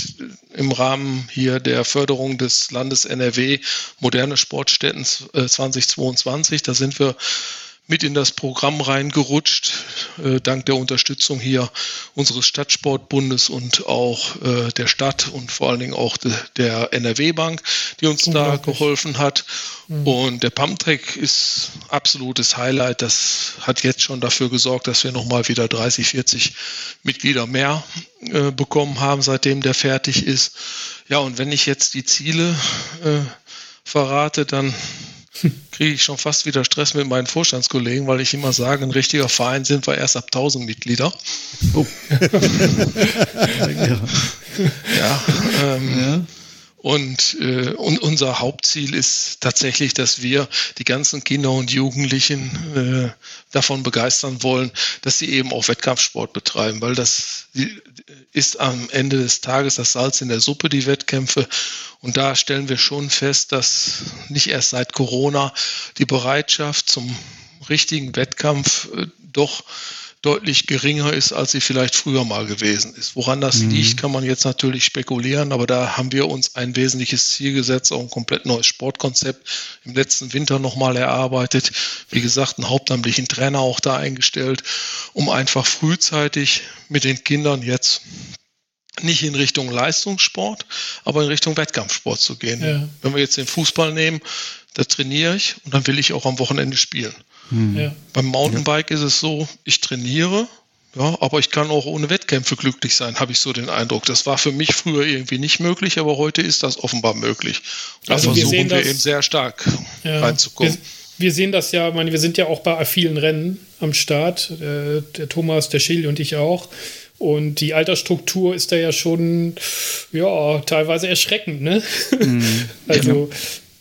Speaker 4: im Rahmen hier der Förderung des Landes NRW moderne Sportstätten 2022. Äh, da sind wir mit in das Programm reingerutscht, äh, dank der Unterstützung hier unseres Stadtsportbundes und auch äh, der Stadt und vor allen Dingen auch de, der NRW-Bank, die uns da geholfen hat. Mhm. Und der Pumptrack ist absolutes Highlight. Das hat jetzt schon dafür gesorgt, dass wir nochmal wieder 30, 40 Mitglieder mehr äh, bekommen haben, seitdem der fertig ist. Ja, und wenn ich jetzt die Ziele äh, verrate, dann kriege ich schon fast wieder Stress mit meinen Vorstandskollegen, weil ich immer sage, ein richtiger Verein sind wir erst ab 1000 Mitglieder. Oh. ja, ähm, ja. Und, äh, und unser Hauptziel ist tatsächlich, dass wir die ganzen Kinder und Jugendlichen äh, davon begeistern wollen, dass sie eben auch Wettkampfsport betreiben, weil das ist am Ende des Tages das Salz in der Suppe, die Wettkämpfe. Und da stellen wir schon fest, dass nicht erst seit Corona die Bereitschaft zum richtigen Wettkampf äh, doch deutlich geringer ist, als sie vielleicht früher mal gewesen ist. Woran das mhm. liegt, kann man jetzt natürlich spekulieren, aber da haben wir uns ein wesentliches Ziel gesetzt, auch ein komplett neues Sportkonzept im letzten Winter nochmal erarbeitet. Wie gesagt, einen hauptamtlichen Trainer auch da eingestellt, um einfach frühzeitig mit den Kindern jetzt nicht in Richtung Leistungssport, aber in Richtung Wettkampfsport zu gehen. Ja. Wenn wir jetzt den Fußball nehmen, da trainiere ich und dann will ich auch am Wochenende spielen. Hm. Ja. Beim Mountainbike ja. ist es so, ich trainiere, ja, aber ich kann auch ohne Wettkämpfe glücklich sein, habe ich so den Eindruck. Das war für mich früher irgendwie nicht möglich, aber heute ist das offenbar möglich. Da also versuchen wir, wir eben sehr stark ja, reinzukommen.
Speaker 3: Wir, wir, sehen das ja, meine, wir sind ja auch bei vielen Rennen am Start. Äh, der Thomas, der Schilly und ich auch. Und die Altersstruktur ist da ja schon, ja, teilweise erschreckend, ne? Mhm. also,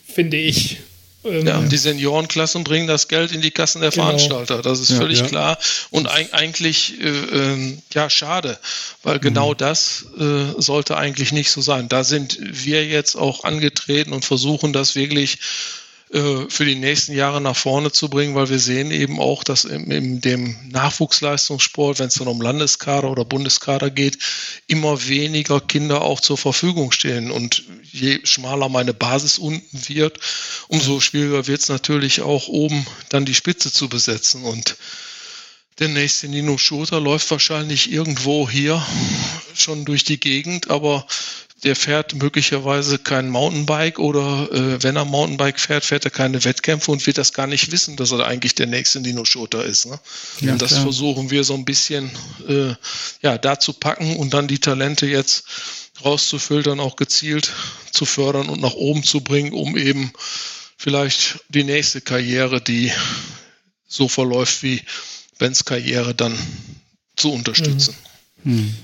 Speaker 3: finde ich.
Speaker 4: Ähm, ja, die Seniorenklassen bringen das Geld in die Kassen der genau. Veranstalter. Das ist ja, völlig ja. klar. Und eigentlich, äh, äh, ja, schade, weil genau mhm. das äh, sollte eigentlich nicht so sein. Da sind wir jetzt auch angetreten und versuchen das wirklich äh, für die nächsten Jahre nach vorne zu bringen, weil wir sehen eben auch, dass in, in dem Nachwuchsleistungssport, wenn es dann um Landeskader oder Bundeskader geht, immer weniger Kinder auch zur Verfügung stehen. Und je schmaler meine Basis unten wird, umso schwieriger wird es natürlich auch oben dann die Spitze zu besetzen. Und der nächste Nino Schurter läuft wahrscheinlich irgendwo hier schon durch die Gegend, aber der fährt möglicherweise kein Mountainbike oder äh, wenn er Mountainbike fährt, fährt er keine Wettkämpfe und wird das gar nicht wissen, dass er eigentlich der nächste Dino Shooter ist. Ne? Ja, und das klar. versuchen wir so ein bisschen äh, ja, da zu packen und dann die Talente jetzt rauszufiltern, auch gezielt zu fördern und nach oben zu bringen, um eben vielleicht die nächste Karriere, die so verläuft wie Bens Karriere, dann zu unterstützen. Mhm. Mhm.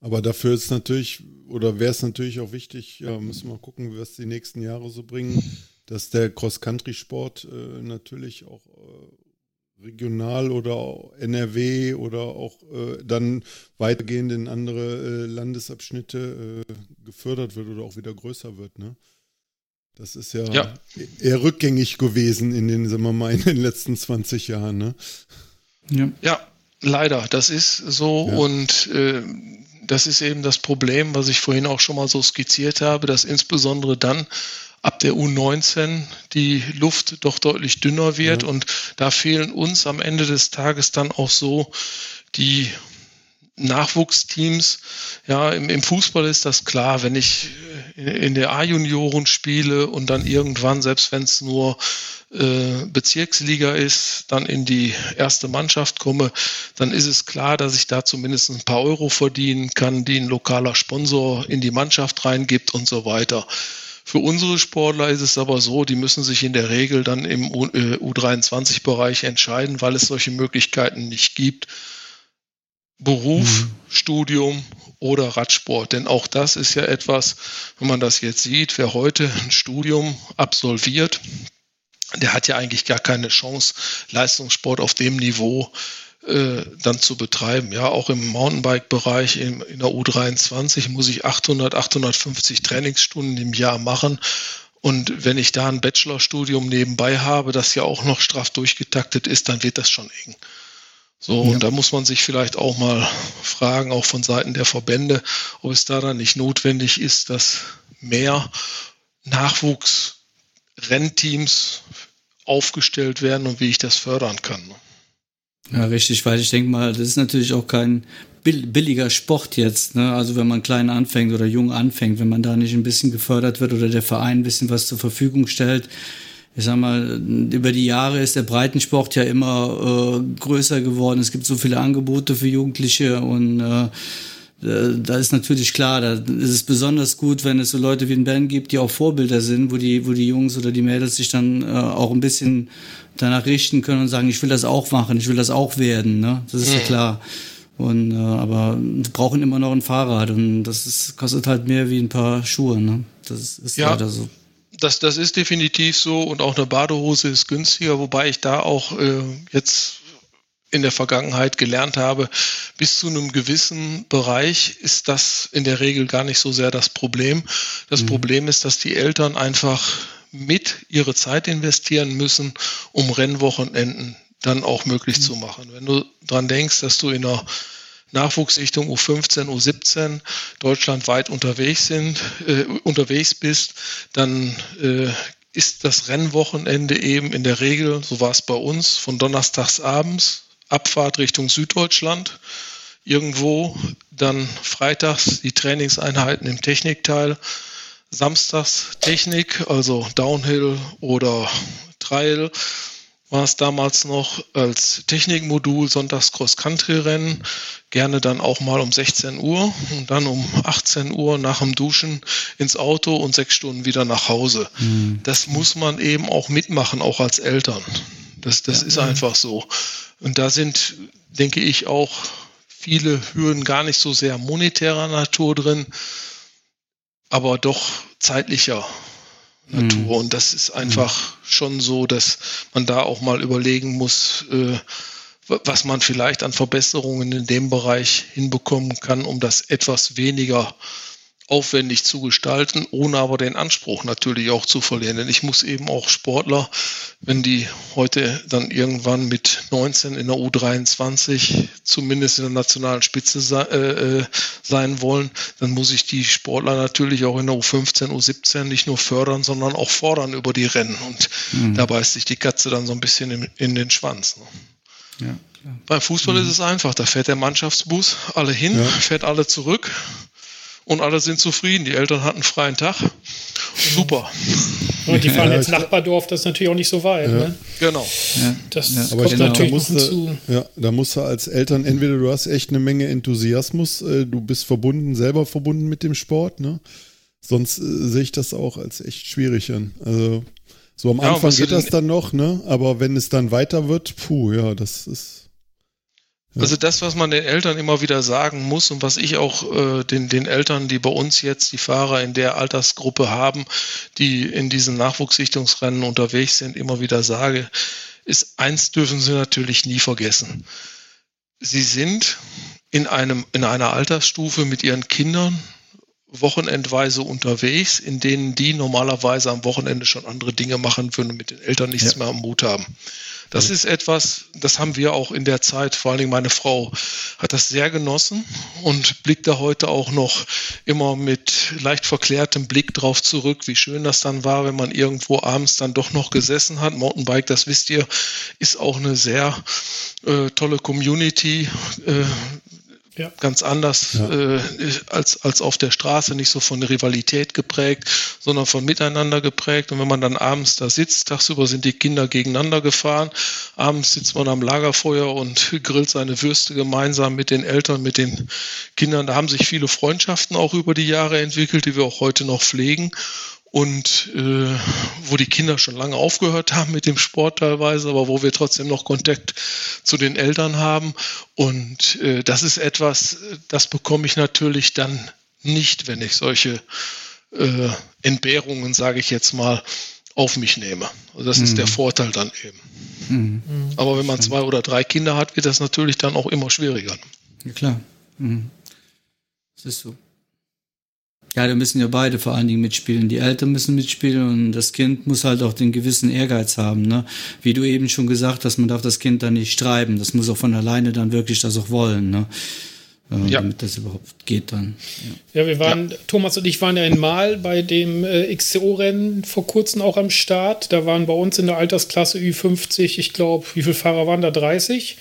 Speaker 2: Aber dafür ist natürlich oder wäre es natürlich auch wichtig, ja, müssen wir mal gucken, was die nächsten Jahre so bringen, dass der Cross-Country-Sport äh, natürlich auch äh, regional oder NRW oder auch äh, dann weitergehend in andere äh, Landesabschnitte äh, gefördert wird oder auch wieder größer wird. Ne? Das ist ja, ja, eher rückgängig gewesen in den, sagen wir mal, in den letzten 20 Jahren. Ne?
Speaker 4: Ja. ja, leider, das ist so ja. und äh, das ist eben das Problem, was ich vorhin auch schon mal so skizziert habe, dass insbesondere dann ab der U19 die Luft doch deutlich dünner wird ja. und da fehlen uns am Ende des Tages dann auch so die Nachwuchsteams. Ja, im, im Fußball ist das klar, wenn ich in der A-Junioren spiele und dann irgendwann, selbst wenn es nur äh, Bezirksliga ist, dann in die erste Mannschaft komme, dann ist es klar, dass ich da zumindest ein paar Euro verdienen kann, die ein lokaler Sponsor in die Mannschaft reingibt und so weiter. Für unsere Sportler ist es aber so, die müssen sich in der Regel dann im U23-Bereich äh, entscheiden, weil es solche Möglichkeiten nicht gibt. Beruf, mhm. Studium oder Radsport. Denn auch das ist ja etwas, wenn man das jetzt sieht, wer heute ein Studium absolviert, der hat ja eigentlich gar keine Chance, Leistungssport auf dem Niveau äh, dann zu betreiben. Ja, auch im Mountainbike-Bereich in, in der U23 muss ich 800, 850 Trainingsstunden im Jahr machen. Und wenn ich da ein Bachelorstudium nebenbei habe, das ja auch noch straff durchgetaktet ist, dann wird das schon eng. So, ja. und da muss man sich vielleicht auch mal fragen, auch von Seiten der Verbände, ob es da dann nicht notwendig ist, dass mehr Nachwuchs Rennteams aufgestellt werden und wie ich das fördern kann.
Speaker 1: Ja, richtig, weil ich denke mal, das ist natürlich auch kein billiger Sport jetzt. Ne? Also wenn man klein anfängt oder jung anfängt, wenn man da nicht ein bisschen gefördert wird oder der Verein ein bisschen was zur Verfügung stellt. Ich sag mal, über die Jahre ist der Breitensport ja immer äh, größer geworden. Es gibt so viele Angebote für Jugendliche und äh, da ist natürlich klar, da ist es besonders gut, wenn es so Leute wie ein Ben gibt, die auch Vorbilder sind, wo die, wo die Jungs oder die Mädels sich dann äh, auch ein bisschen danach richten können und sagen, ich will das auch machen, ich will das auch werden, ne? Das ist ja klar. Und äh, aber brauchen immer noch ein Fahrrad und das ist, kostet halt mehr wie ein paar Schuhe, ne? Das ist
Speaker 4: ja. leider so. Das, das ist definitiv so und auch eine Badehose ist günstiger, wobei ich da auch äh, jetzt in der Vergangenheit gelernt habe, bis zu einem gewissen Bereich ist das in der Regel gar nicht so sehr das Problem. Das mhm. Problem ist, dass die Eltern einfach mit ihre Zeit investieren müssen, um Rennwochenenden dann auch möglich mhm. zu machen. Wenn du dran denkst, dass du in einer Nachwuchsrichtung U15, U17 deutschlandweit unterwegs sind, äh, unterwegs bist, dann äh, ist das Rennwochenende eben in der Regel, so war es bei uns, von donnerstags abends Abfahrt Richtung Süddeutschland. Irgendwo, dann freitags die Trainingseinheiten im Technikteil, samstags Technik, also Downhill oder Trail war es damals noch als Technikmodul sonntags Cross-Country-Rennen, gerne dann auch mal um 16 Uhr und dann um 18 Uhr nach dem Duschen ins Auto und sechs Stunden wieder nach Hause. Mhm. Das muss man eben auch mitmachen, auch als Eltern. Das, das ja. ist einfach so. Und da sind, denke ich, auch viele Hürden gar nicht so sehr monetärer Natur drin, aber doch zeitlicher Natur. Mhm. Und das ist einfach mhm. schon so, dass man da auch mal überlegen muss, äh, was man vielleicht an Verbesserungen in dem Bereich hinbekommen kann, um das etwas weniger äh, aufwendig zu gestalten, ohne aber den Anspruch natürlich auch zu verlieren. Denn ich muss eben auch Sportler, wenn die heute dann irgendwann mit 19 in der U23 zumindest in der nationalen Spitze sei, äh, äh, sein wollen, dann muss ich die Sportler natürlich auch in der U15, U17 nicht nur fördern, sondern auch fordern über die Rennen. Und mhm. da beißt sich die Katze dann so ein bisschen in, in den Schwanz. Ne? Ja. Beim Fußball mhm. ist es einfach. Da fährt der Mannschaftsbus alle hin, ja. fährt alle zurück und alle sind zufrieden. Die Eltern hatten freien Tag. Super.
Speaker 3: Und die fahren ja, ins Nachbardorf, das ist natürlich auch nicht so weit. Ja. Ne?
Speaker 4: Genau.
Speaker 3: Ja. Das ja. Aber kommt genau. natürlich da musst,
Speaker 2: du, ja, da musst du als Eltern, entweder du hast echt eine Menge Enthusiasmus, äh, du bist verbunden, selber verbunden mit dem Sport, ne? Sonst äh, sehe ich das auch als echt schwierig an. Also so am Anfang geht das dann noch, ne? Aber wenn es dann weiter wird, puh, ja, das ist
Speaker 4: also das, was man den Eltern immer wieder sagen muss und was ich auch äh, den, den Eltern, die bei uns jetzt die Fahrer in der Altersgruppe haben, die in diesen Nachwuchssichtungsrennen unterwegs sind, immer wieder sage, ist eins dürfen sie natürlich nie vergessen. Sie sind in einem, in einer Altersstufe mit ihren Kindern wochenendweise unterwegs, in denen die normalerweise am Wochenende schon andere Dinge machen würden und mit den Eltern nichts ja. mehr am Mut haben. Das ist etwas, das haben wir auch in der Zeit, vor allen Dingen meine Frau hat das sehr genossen und blickt da heute auch noch immer mit leicht verklärtem Blick drauf zurück, wie schön das dann war, wenn man irgendwo abends dann doch noch gesessen hat. Mountainbike, das wisst ihr, ist auch eine sehr äh, tolle Community. Äh, ja. Ganz anders ja. äh, als, als auf der Straße, nicht so von Rivalität geprägt, sondern von Miteinander geprägt. Und wenn man dann abends da sitzt, tagsüber sind die Kinder gegeneinander gefahren, abends sitzt man am Lagerfeuer und grillt seine Würste gemeinsam mit den Eltern, mit den Kindern. Da haben sich viele Freundschaften auch über die Jahre entwickelt, die wir auch heute noch pflegen und äh, wo die Kinder schon lange aufgehört haben mit dem Sport teilweise, aber wo wir trotzdem noch Kontakt zu den Eltern haben. Und äh, das ist etwas, das bekomme ich natürlich dann nicht, wenn ich solche äh, Entbehrungen, sage ich jetzt mal, auf mich nehme. Also das mhm. ist der mhm. Vorteil dann eben. Mhm. Aber wenn man zwei oder drei Kinder hat, wird das natürlich dann auch immer schwieriger.
Speaker 1: Ja, klar. Mhm. Das ist so. Ja, da müssen ja beide vor allen Dingen mitspielen. Die Eltern müssen mitspielen und das Kind muss halt auch den gewissen Ehrgeiz haben. Ne? Wie du eben schon gesagt hast, man darf das Kind dann nicht streiben. Das muss auch von alleine dann wirklich das auch wollen. Ne? äh, ja. damit das überhaupt geht dann.
Speaker 3: Ja, ja wir waren, ja. Thomas und ich waren ja in Mal bei dem äh, XCO-Rennen vor kurzem auch am Start. Da waren bei uns in der Altersklasse Ü50, ich glaube, wie viele Fahrer waren da? 30.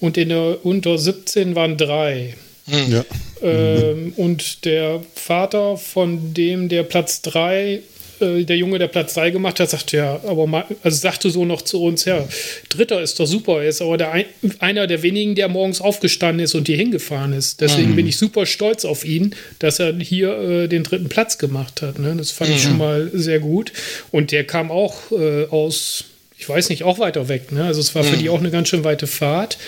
Speaker 3: Und in der unter 17 waren drei. Hm. Ja. Ähm, und der Vater von dem, der Platz 3 äh, der Junge, der Platz 3 gemacht hat, sagte ja, aber mal, also sagte so noch zu uns, ja, Dritter ist doch super, er ist aber der ein, einer der wenigen, der morgens aufgestanden ist und hier hingefahren ist. Deswegen mhm. bin ich super stolz auf ihn, dass er hier äh, den dritten Platz gemacht hat. Ne? Das fand mhm. ich schon mal sehr gut. Und der kam auch äh, aus, ich weiß nicht, auch weiter weg. Ne? Also es war mhm. für die auch eine ganz schön weite Fahrt.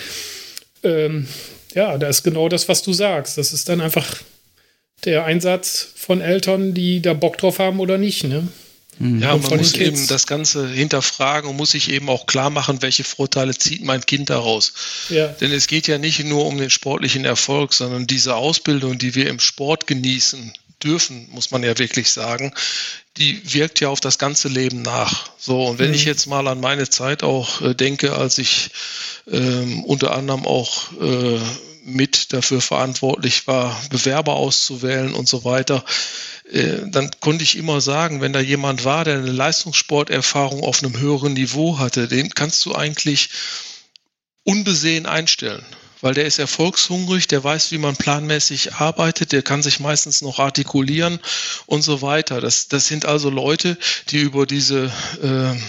Speaker 3: Ähm, ja, da ist genau das, was du sagst. Das ist dann einfach der Einsatz von Eltern, die da Bock drauf haben oder nicht. Ne?
Speaker 4: Mhm. Ja, man muss eben das Ganze hinterfragen und muss sich eben auch klar machen, welche Vorteile zieht mein Kind daraus. Ja. Denn es geht ja nicht nur um den sportlichen Erfolg, sondern diese Ausbildung, die wir im Sport genießen dürfen, muss man ja wirklich sagen, die wirkt ja auf das ganze Leben nach. So, und wenn mhm. ich jetzt mal an meine Zeit auch äh, denke, als ich ähm, unter anderem auch äh, mit dafür verantwortlich war, Bewerber auszuwählen und so weiter, äh, dann konnte ich immer sagen, wenn da jemand war, der eine Leistungssporterfahrung auf einem höheren Niveau hatte, den kannst du eigentlich unbesehen einstellen weil der ist erfolgshungrig, der weiß, wie man planmäßig arbeitet, der kann sich meistens noch artikulieren und so weiter. Das, das sind also Leute, die über diese äh,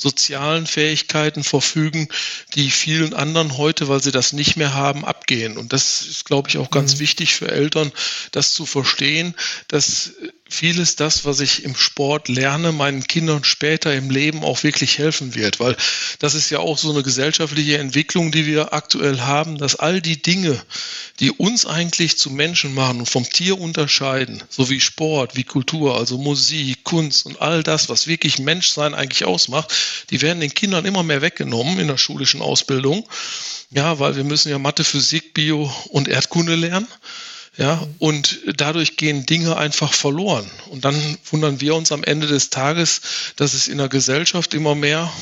Speaker 4: sozialen Fähigkeiten verfügen, die vielen anderen heute, weil sie das nicht mehr haben, abgehen. Und das ist, glaube ich, auch ganz mhm. wichtig für Eltern, das zu verstehen, dass vieles das, was ich im Sport lerne, meinen Kindern später im Leben auch wirklich helfen wird. Weil das ist ja auch so eine gesellschaftliche Entwicklung, die wir aktuell haben, dass all die Dinge, die uns eigentlich zu Menschen machen und vom Tier unterscheiden, so wie Sport, wie Kultur, also Musik, Kunst und all das, was wirklich Menschsein eigentlich ausmacht, die werden den Kindern immer mehr weggenommen in der schulischen Ausbildung. Ja, weil wir müssen ja Mathe, Physik, Bio und Erdkunde lernen. Ja, und dadurch gehen Dinge einfach verloren. Und dann wundern wir uns am Ende des Tages, dass es in der Gesellschaft immer mehr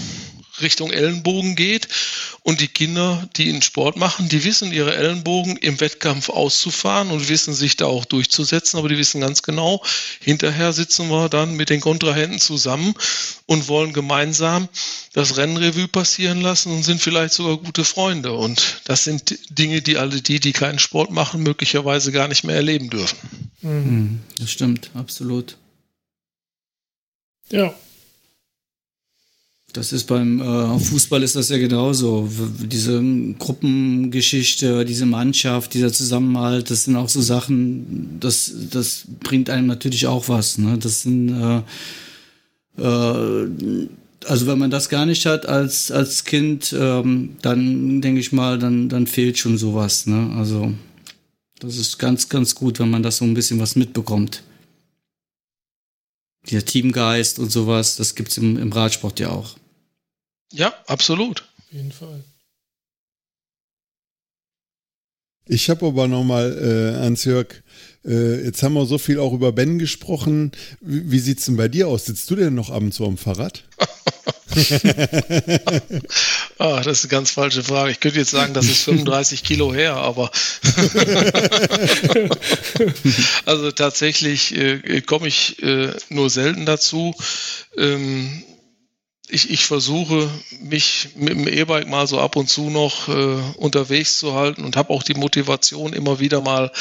Speaker 4: Richtung Ellenbogen geht. Und die Kinder, die einen Sport machen, die wissen ihre Ellenbogen im Wettkampf auszufahren und wissen sich da auch durchzusetzen, aber die wissen ganz genau, hinterher sitzen wir dann mit den Kontrahenten zusammen und wollen gemeinsam das Rennrevue passieren lassen und sind vielleicht sogar gute Freunde. Und das sind Dinge, die alle die, die keinen Sport machen, möglicherweise gar nicht mehr erleben dürfen.
Speaker 1: Mhm. Das stimmt, absolut.
Speaker 3: Ja,
Speaker 1: das ist beim äh, Fußball ist das ja genauso. Diese Gruppengeschichte, diese Mannschaft, dieser Zusammenhalt, das sind auch so Sachen, das, das bringt einem natürlich auch was. Ne? Das sind äh, äh, also wenn man das gar nicht hat als, als Kind, ähm, dann denke ich mal, dann, dann fehlt schon sowas. Ne? Also das ist ganz, ganz gut, wenn man das so ein bisschen was mitbekommt. Dieser Teamgeist und sowas, das gibt es im, im Radsport ja auch.
Speaker 4: Ja, absolut.
Speaker 3: Auf jeden Fall.
Speaker 2: Ich habe aber nochmal, äh, Hans-Jörg, äh, jetzt haben wir so viel auch über Ben gesprochen. Wie, wie sieht's denn bei dir aus? Sitzt du denn noch abends so am Fahrrad?
Speaker 4: ah, das ist eine ganz falsche Frage. Ich könnte jetzt sagen, das ist 35 Kilo her, aber also tatsächlich äh, komme ich äh, nur selten dazu. Ähm, ich, ich versuche mich mit dem E-Bike mal so ab und zu noch äh, unterwegs zu halten und habe auch die Motivation immer wieder mal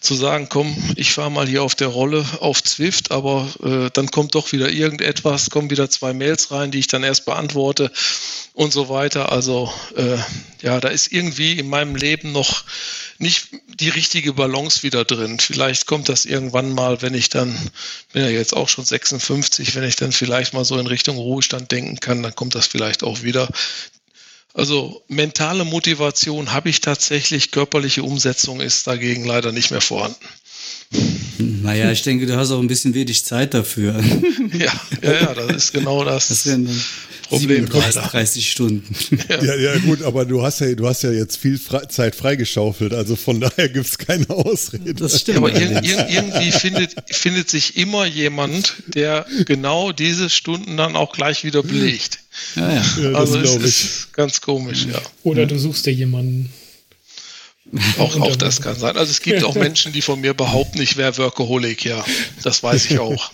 Speaker 4: zu sagen, komm, ich fahre mal hier auf der Rolle auf Zwift, aber äh, dann kommt doch wieder irgendetwas, kommen wieder zwei Mails rein, die ich dann erst beantworte und so weiter. Also äh, ja, da ist irgendwie in meinem Leben noch nicht die richtige Balance wieder drin. Vielleicht kommt das irgendwann mal, wenn ich dann, bin ja jetzt auch schon 56, wenn ich dann vielleicht mal so in Richtung Ruhestand denken kann, dann kommt das vielleicht auch wieder. Also mentale Motivation habe ich tatsächlich, körperliche Umsetzung ist dagegen leider nicht mehr vorhanden.
Speaker 1: Naja, ich denke, du hast auch ein bisschen wenig Zeit dafür.
Speaker 4: Ja, ja, ja das ist genau das. das Problem
Speaker 1: 30, 30 Stunden.
Speaker 2: Ja. ja. ja, gut, aber du hast ja, du hast ja jetzt viel Fre Zeit freigeschaufelt, also von daher gibt es keine Ausrede.
Speaker 1: Das stimmt.
Speaker 4: aber ir ir irgendwie findet, findet sich immer jemand, der genau diese Stunden dann auch gleich wieder belegt.
Speaker 1: Ja, ja. ja
Speaker 4: also es ist ganz komisch, ja.
Speaker 3: Oder du suchst dir jemanden.
Speaker 4: Auch, auch das kann sein. Also es gibt auch Menschen, die von mir behaupten, ich wäre Workaholic, ja. Das weiß ich auch.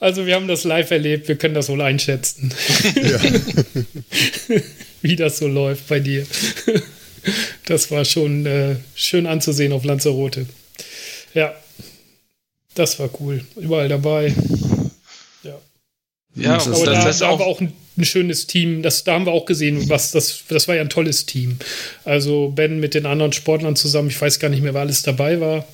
Speaker 3: Also wir haben das live erlebt, wir können das wohl einschätzen. Ja. Wie das so läuft bei dir. Das war schon äh, schön anzusehen auf Lanzarote. Ja, das war cool. Überall dabei. Ja. Ja, aber das, da, das da wir auch ein, ein, schönes Team. Das, da haben wir auch gesehen, was das, das war ja ein tolles Team. Also Ben mit den anderen Sportlern zusammen, ich weiß gar nicht mehr, wer alles dabei war.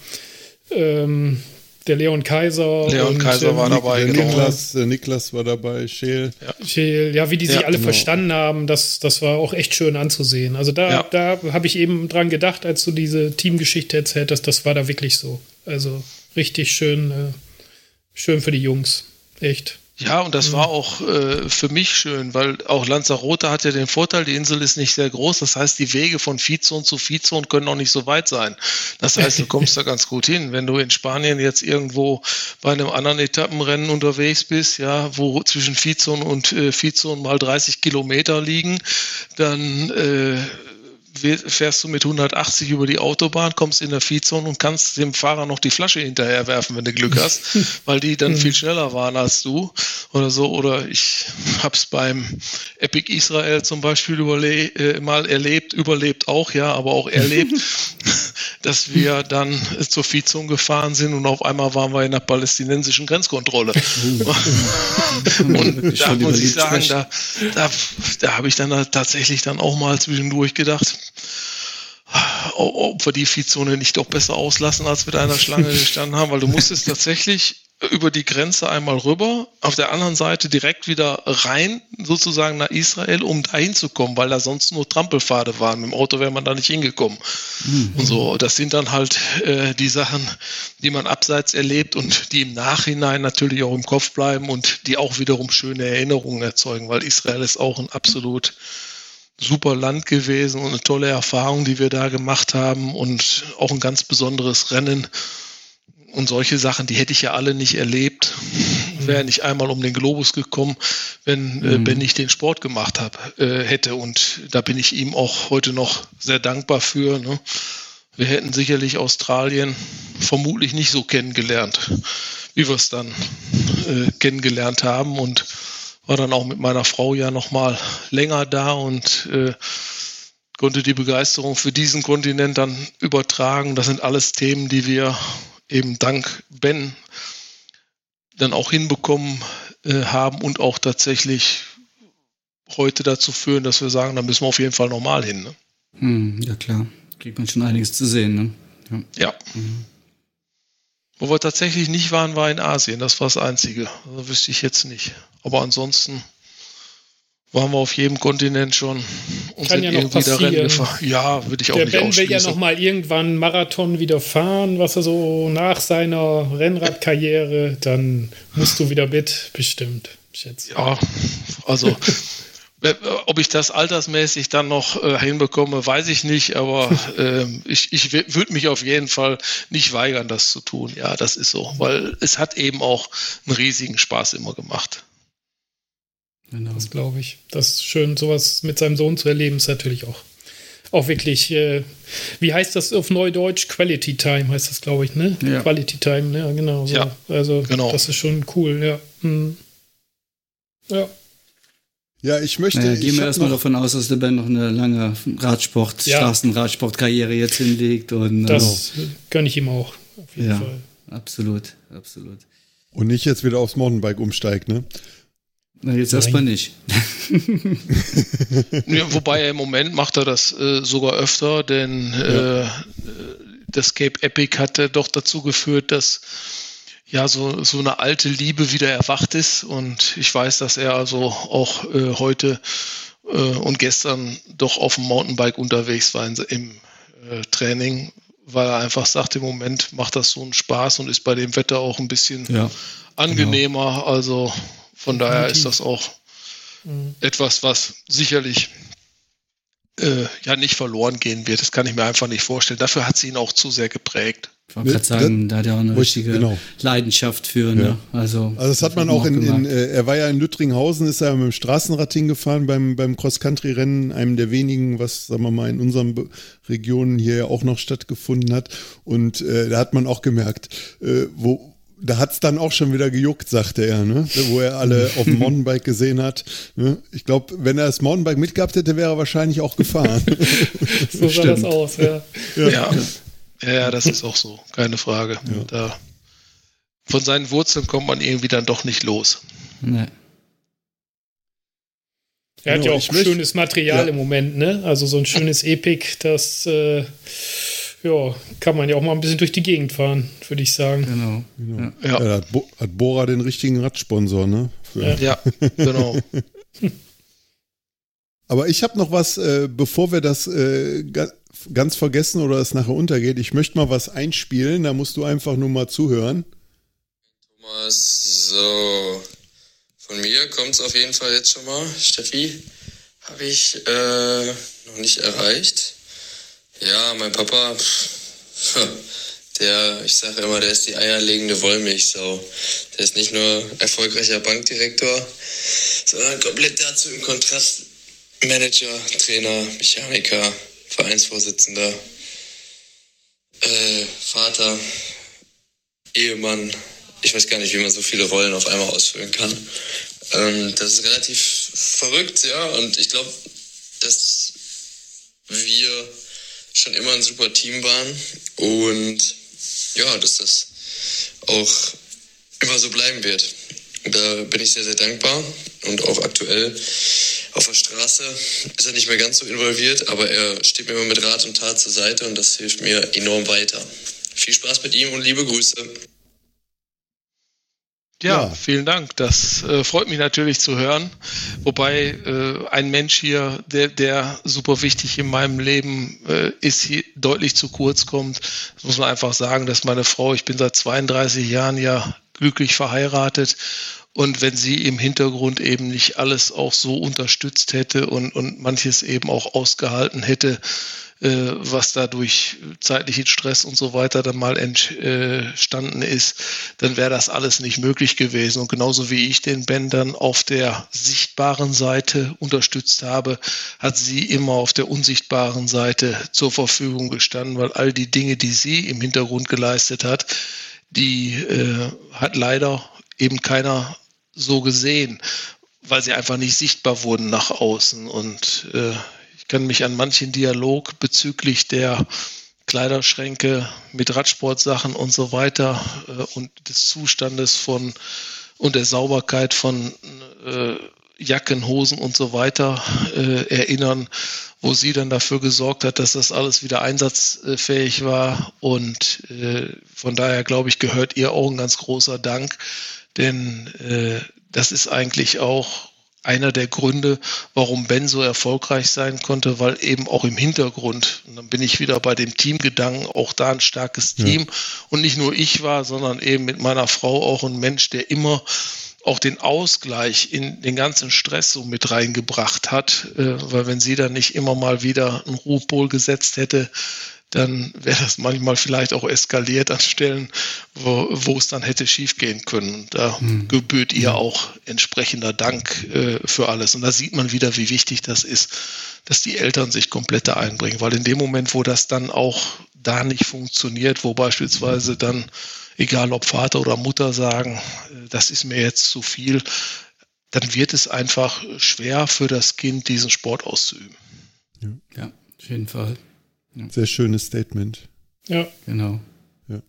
Speaker 3: Ähm, der Leon Kaiser.
Speaker 4: Leon Kaiser war dabei,
Speaker 2: genau. Niklas, Niklas war dabei, Scheel.
Speaker 3: Ja. Scheel, ja, wie die sich ja, alle genau. verstanden haben, das, das war auch echt schön anzusehen. Also da, ja. da habe ich eben dran gedacht, als du diese Teamgeschichte erzählt hast, das war da wirklich so. Also richtig schön, äh, schön für die Jungs. Echt.
Speaker 4: Ja, und das mhm. war auch äh, für mich schön, weil auch Lanzarote hat ja den Vorteil, die Insel ist nicht sehr groß. Das heißt, die Wege von Vizon zu Vizon können auch nicht so weit sein. Das heißt, du kommst da ganz gut hin. Wenn du in Spanien jetzt irgendwo bei einem anderen Etappenrennen unterwegs bist, ja, wo zwischen Vizon und äh, Vizon mal 30 Kilometer liegen, dann äh, fährst du mit 180 über die Autobahn, kommst in der Viehzone und kannst dem Fahrer noch die Flasche hinterher werfen, wenn du Glück hast, weil die dann hm. viel schneller waren als du oder so. Oder ich hab's beim Epic Israel zum Beispiel äh, mal erlebt, überlebt auch, ja, aber auch erlebt, dass wir dann zur Viehzone gefahren sind und auf einmal waren wir in der palästinensischen Grenzkontrolle. und da muss ich sagen, da, da, da habe ich dann tatsächlich dann auch mal zwischendurch gedacht, ob wir die Viehzone nicht doch besser auslassen, als wir da in der Schlange gestanden haben, weil du musstest tatsächlich über die Grenze einmal rüber, auf der anderen Seite direkt wieder rein, sozusagen nach Israel, um dahin zu kommen, weil da sonst nur Trampelpfade waren. Mit dem Auto wäre man da nicht hingekommen. Mhm. Und so, das sind dann halt äh, die Sachen, die man abseits erlebt und die im Nachhinein natürlich auch im Kopf bleiben und die auch wiederum schöne Erinnerungen erzeugen, weil Israel ist auch ein absolut super Land gewesen und eine tolle Erfahrung, die wir da gemacht haben und auch ein ganz besonderes Rennen. Und solche Sachen, die hätte ich ja alle nicht erlebt, wäre nicht einmal um den Globus gekommen, wenn äh, mhm. Ben nicht den Sport gemacht hab, äh, hätte. Und da bin ich ihm auch heute noch sehr dankbar für. Ne? Wir hätten sicherlich Australien vermutlich nicht so kennengelernt, wie wir es dann äh, kennengelernt haben. Und war dann auch mit meiner Frau ja noch mal länger da und äh, konnte die Begeisterung für diesen Kontinent dann übertragen. Das sind alles Themen, die wir eben dank Ben dann auch hinbekommen äh, haben und auch tatsächlich heute dazu führen, dass wir sagen, da müssen wir auf jeden Fall normal hin. Ne?
Speaker 1: Hm, ja klar, kriegt man schon einiges zu sehen. Ne?
Speaker 4: Ja. ja. Mhm. Wo wir tatsächlich nicht waren, war in Asien. Das war das Einzige. Also wüsste ich jetzt nicht. Aber ansonsten waren wir auf jedem Kontinent schon
Speaker 3: und Kann sind ja irgendwie da Rennen gefahren.
Speaker 4: Ja, würde ich auch
Speaker 3: Der
Speaker 4: nicht
Speaker 3: Ben will ja noch mal irgendwann Marathon wieder fahren, was er so nach seiner Rennradkarriere, dann musst du wieder mit, bestimmt, schätze.
Speaker 4: Ja, also ob ich das altersmäßig dann noch äh, hinbekomme, weiß ich nicht, aber äh, ich, ich würde mich auf jeden Fall nicht weigern, das zu tun. Ja, das ist so, weil es hat eben auch einen riesigen Spaß immer gemacht.
Speaker 3: Genau. Das glaube ich. Das ist schön, sowas mit seinem Sohn zu erleben, ist natürlich auch, auch wirklich, äh, wie heißt das auf Neudeutsch? Quality Time heißt das, glaube ich, ne? Ja. Quality Time, ja, genau. So. Ja, also, genau. das ist schon cool, ja. Hm. Ja.
Speaker 2: Ja, ich möchte.
Speaker 1: Naja, gehen wir erstmal davon aus, dass der Ben noch eine lange Radsport, ja. Straßenradsportkarriere jetzt hinlegt. Und,
Speaker 3: das äh, gönne ich ihm auch. Auf jeden
Speaker 1: ja, Fall. Absolut, absolut.
Speaker 2: Und nicht jetzt wieder aufs Mountainbike umsteigt, ne?
Speaker 1: Na, jetzt erstmal nicht.
Speaker 4: ja, wobei im Moment macht er das äh, sogar öfter, denn ja. äh, das Cape Epic hatte doch dazu geführt, dass ja, so, so eine alte Liebe wieder erwacht ist. Und ich weiß, dass er also auch äh, heute äh, und gestern doch auf dem Mountainbike unterwegs war im äh, Training, weil er einfach sagt, im Moment macht das so einen Spaß und ist bei dem Wetter auch ein bisschen ja, angenehmer. Genau. Also von daher ist das auch mhm. etwas, was sicherlich äh, ja nicht verloren gehen wird. Das kann ich mir einfach nicht vorstellen. Dafür hat sie ihn auch zu sehr geprägt.
Speaker 1: Ich wollte gerade sagen, da hat er auch eine richtige genau. Leidenschaft für. Ne?
Speaker 2: Ja. Also, also das hat man auch in, in äh, er war ja in Lüttringhausen, ist er mit dem Straßenrad hingefahren beim, beim Cross-Country-Rennen, einem der wenigen, was, sagen wir mal, in unseren Regionen hier ja auch noch stattgefunden hat. Und äh, da hat man auch gemerkt, äh, wo, da hat's dann auch schon wieder gejuckt, sagte er, ne? wo er alle auf dem Mountainbike gesehen hat. Ne? Ich glaube, wenn er das Mountainbike mitgehabt hätte, wäre er wahrscheinlich auch gefahren.
Speaker 3: so sah das aus, ja.
Speaker 4: ja. ja. Ja, das ist auch so, keine Frage. Ja. Da, von seinen Wurzeln kommt man irgendwie dann doch nicht los. Nee.
Speaker 3: Er hat ja auch schönes Material ja. im Moment, ne? Also so ein schönes Epic, das äh, ja, kann man ja auch mal ein bisschen durch die Gegend fahren, würde ich sagen. Genau.
Speaker 2: genau. Ja. ja. hat, Bo hat Bora den richtigen Radsponsor, ne?
Speaker 4: Ja. genau.
Speaker 2: Aber ich habe noch was, äh, bevor wir das äh, ganz vergessen oder es nachher untergeht. Ich möchte mal was einspielen, da musst du einfach nur mal zuhören.
Speaker 5: Thomas, so. Von mir kommt es auf jeden Fall jetzt schon mal. Steffi habe ich äh, noch nicht erreicht. Ja, mein Papa, der, ich sage immer, der ist die eierlegende Wollmilchsau. Der ist nicht nur erfolgreicher Bankdirektor, sondern komplett dazu im Kontrast Manager, Trainer, Mechaniker, Vereinsvorsitzender, äh, Vater, Ehemann. Ich weiß gar nicht, wie man so viele Rollen auf einmal ausfüllen kann. Ähm, das ist relativ verrückt, ja. Und ich glaube, dass wir schon immer ein super Team waren und ja, dass das auch immer so bleiben wird. Da bin ich sehr, sehr dankbar und auch aktuell auf der Straße ist er nicht mehr ganz so involviert, aber er steht mir immer mit Rat und Tat zur Seite und das hilft mir enorm weiter. Viel Spaß mit ihm und liebe Grüße.
Speaker 4: Ja, ja, vielen Dank. Das äh, freut mich natürlich zu hören. Wobei äh, ein Mensch hier, der, der super wichtig in meinem Leben äh, ist, hier deutlich zu kurz kommt. Das muss man einfach sagen, dass meine Frau, ich bin seit 32 Jahren ja glücklich verheiratet und wenn sie im Hintergrund eben nicht alles auch so unterstützt hätte und, und manches eben auch ausgehalten hätte, was da durch zeitlichen Stress und so weiter dann mal entstanden ist, dann wäre das alles nicht möglich gewesen. Und genauso wie ich den Ben dann auf der sichtbaren Seite unterstützt habe, hat sie immer auf der unsichtbaren Seite zur Verfügung gestanden, weil all die Dinge, die sie im Hintergrund geleistet hat, die äh, hat leider eben keiner so gesehen, weil sie einfach nicht sichtbar wurden nach außen. Und äh, kann mich an manchen Dialog bezüglich der Kleiderschränke mit Radsportsachen und so weiter äh, und des Zustandes von und der Sauberkeit von äh, Jacken, Hosen und so weiter äh, erinnern, wo sie dann dafür gesorgt hat, dass das alles wieder einsatzfähig war. Und äh, von daher, glaube ich, gehört ihr auch ein ganz großer Dank, denn äh, das ist eigentlich auch einer der Gründe, warum Ben so erfolgreich sein konnte, weil eben auch im Hintergrund, und dann bin ich wieder bei dem Teamgedanken, auch da ein starkes Team ja. und nicht nur ich war, sondern eben mit meiner Frau auch ein Mensch, der immer auch den Ausgleich in den ganzen Stress so mit reingebracht hat, äh, weil wenn sie dann nicht immer mal wieder einen Ruhepol gesetzt hätte, dann wäre das manchmal vielleicht auch eskaliert an Stellen, wo, es dann hätte schiefgehen können. Da mhm. gebührt ihr auch entsprechender Dank äh, für alles. Und da sieht man wieder, wie wichtig das ist, dass die Eltern sich komplett da einbringen. Weil in dem Moment, wo das dann auch da nicht funktioniert, wo beispielsweise dann, egal ob Vater oder Mutter sagen, äh, das ist mir jetzt zu viel, dann wird es einfach schwer für das Kind, diesen Sport auszuüben.
Speaker 1: Ja, auf jeden Fall.
Speaker 2: Ja. Sehr schönes Statement.
Speaker 1: Ja. Genau.
Speaker 2: Ja.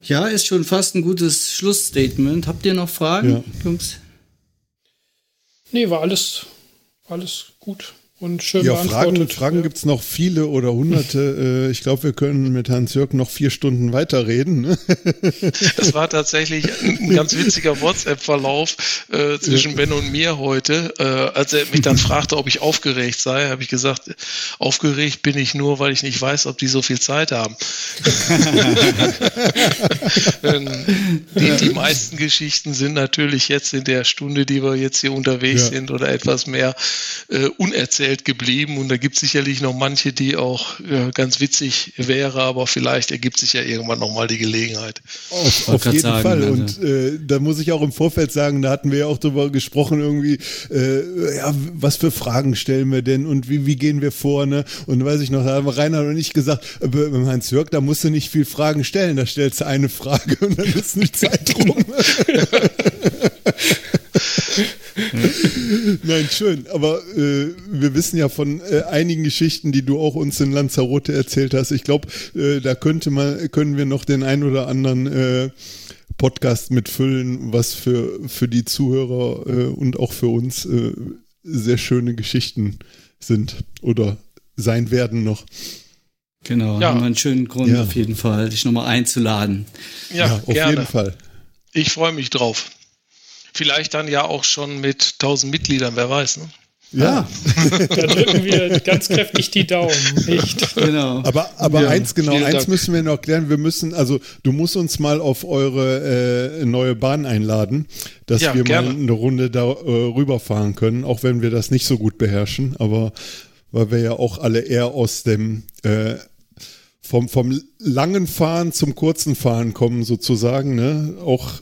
Speaker 1: Ja, ist schon fast ein gutes Schlussstatement. Habt ihr noch Fragen, ja. Jungs?
Speaker 3: Nee, war alles, alles gut. Und schön
Speaker 2: ja,
Speaker 3: beantwortet.
Speaker 2: Fragen, Fragen
Speaker 3: ja.
Speaker 2: gibt es noch viele oder hunderte. äh, ich glaube, wir können mit Hans-Jörg noch vier Stunden weiterreden.
Speaker 4: Das war tatsächlich ein ganz witziger WhatsApp-Verlauf äh, zwischen Ben und mir heute. Äh, als er mich dann fragte, ob ich aufgeregt sei, habe ich gesagt, aufgeregt bin ich nur, weil ich nicht weiß, ob die so viel Zeit haben. Die, die meisten Geschichten sind natürlich jetzt in der Stunde, die wir jetzt hier unterwegs
Speaker 2: Ja.
Speaker 4: sind oder etwas mehr äh, unerzählt geblieben. Und da gibt es sicherlich noch manche, die auch äh, ganz witzig wäre, aber vielleicht ergibt sich ja irgendwann nochmal die Gelegenheit.
Speaker 2: Auf, auf jeden
Speaker 1: sagen,
Speaker 2: Fall.
Speaker 1: also.
Speaker 2: Und äh, da muss ich auch im Vorfeld sagen, da hatten wir ja auch drüber gesprochen, irgendwie, äh, ja, was für Fragen stellen wir denn und wie, wie gehen wir vor, ne? Und weiß ich noch, da haben Reinhard und ich gesagt, äh, beim Hans-Jörg, da musst du nicht viel Fragen stellen, da stellst du eine Frage und dann ist nicht Zeit rum. Nein, schön. Aber äh, wir wissen ja von äh, einigen Geschichten, die du auch uns in Lanzarote erzählt hast. Ich glaube, äh, da könnte man, können wir noch den ein oder anderen äh, Podcast mitfüllen, was für, für die Zuhörer äh, und auch für uns äh, sehr schöne Geschichten sind oder sein werden noch.
Speaker 1: Genau,
Speaker 4: Ja.
Speaker 1: haben wir einen schönen Grund
Speaker 2: Ja.
Speaker 1: auf jeden Fall, dich nochmal einzuladen.
Speaker 4: Ja,
Speaker 2: auf
Speaker 4: gerne.
Speaker 2: jeden Fall.
Speaker 4: Ich freue mich drauf. Vielleicht dann ja auch schon mit 1000 Mitgliedern, wer weiß. Ne?
Speaker 2: Ja,
Speaker 3: Da drücken wir ganz kräftig die Daumen. Echt.
Speaker 1: Genau.
Speaker 2: aber, aber
Speaker 1: Ja,
Speaker 2: eins genau,
Speaker 4: vielen
Speaker 2: eins
Speaker 4: Dank.
Speaker 2: müssen wir noch klären. Wir müssen, also du musst uns mal auf eure äh, neue Bahn einladen, dass
Speaker 4: Ja,
Speaker 2: wir
Speaker 4: gerne.
Speaker 2: mal eine Runde da äh, rüberfahren können, auch wenn wir das nicht so gut beherrschen, aber weil wir ja auch alle eher aus dem äh, vom, vom langen Fahren zum kurzen Fahren kommen sozusagen, ne? Auch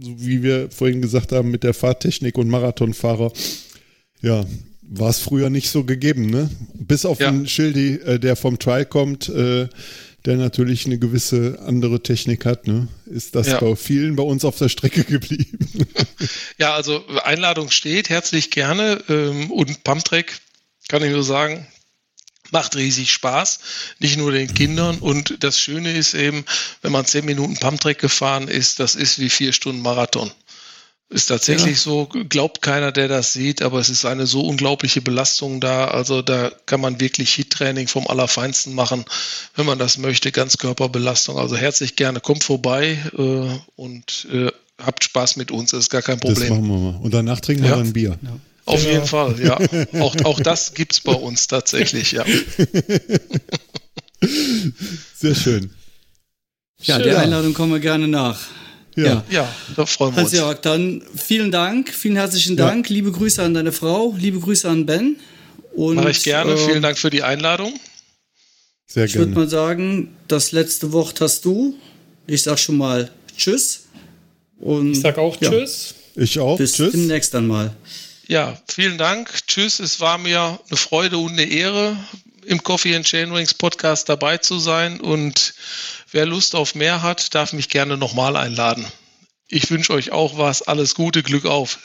Speaker 2: so wie wir vorhin gesagt haben mit der Fahrtechnik und Marathonfahrer. Ja, war es früher nicht so gegeben, ne? Bis auf
Speaker 4: Ja.
Speaker 2: den Schildi, äh, der vom Trial kommt, äh, der natürlich eine gewisse andere Technik hat, ne? Ist das
Speaker 4: Ja.
Speaker 2: bei vielen bei uns auf der Strecke geblieben.
Speaker 4: Ja, also Einladung steht, herzlich gerne. Ähm, und Pumptrack kann ich nur sagen, macht riesig Spaß, nicht nur den Kindern. Und das Schöne ist eben, wenn man zehn Minuten Pumptrack gefahren ist, das ist wie vier Stunden Marathon. Ist tatsächlich so, glaubt keiner, der das sieht, aber es ist eine so unglaubliche Belastung da. Also da kann man wirklich Hit-Training vom Allerfeinsten machen, wenn man das möchte, Ganzkörperbelastung. Also herzlich gerne, kommt vorbei äh, und äh, habt Spaß mit uns, ist gar kein
Speaker 2: Das
Speaker 4: Problem.
Speaker 2: machen wir mal. Und danach trinken wir
Speaker 4: Ja.
Speaker 2: dann Bier.
Speaker 4: Auf
Speaker 3: Genau.
Speaker 4: jeden Fall, ja. Auch, auch das gibt's bei uns tatsächlich, ja.
Speaker 2: Sehr schön.
Speaker 1: ja,
Speaker 3: Schön.
Speaker 1: der Einladung kommen wir gerne nach.
Speaker 2: Ja.
Speaker 4: Ja, da freuen wir uns.
Speaker 1: Hans-Jörg, dann vielen Dank, vielen herzlichen Dank. Liebe Grüße an deine Frau, liebe Grüße an Ben. Und,
Speaker 4: Mache ich gerne.
Speaker 1: äh,
Speaker 4: Vielen Dank für die Einladung.
Speaker 2: Sehr
Speaker 1: Ich würde
Speaker 2: gerne.
Speaker 1: mal sagen, das letzte Wort hast du. Ich sag schon mal Tschüss. Und
Speaker 3: Ich sag auch
Speaker 1: ja,
Speaker 3: Tschüss.
Speaker 2: Ich auch.
Speaker 1: Bis
Speaker 2: Tschüss.
Speaker 1: demnächst einmal.
Speaker 4: Ja, vielen Dank. Tschüss. Es war mir eine Freude und eine Ehre, im Coffee and Chainrings Podcast dabei zu sein. Und wer Lust auf mehr hat, darf mich gerne nochmal einladen. Ich wünsche euch auch was. Alles Gute, Glück auf.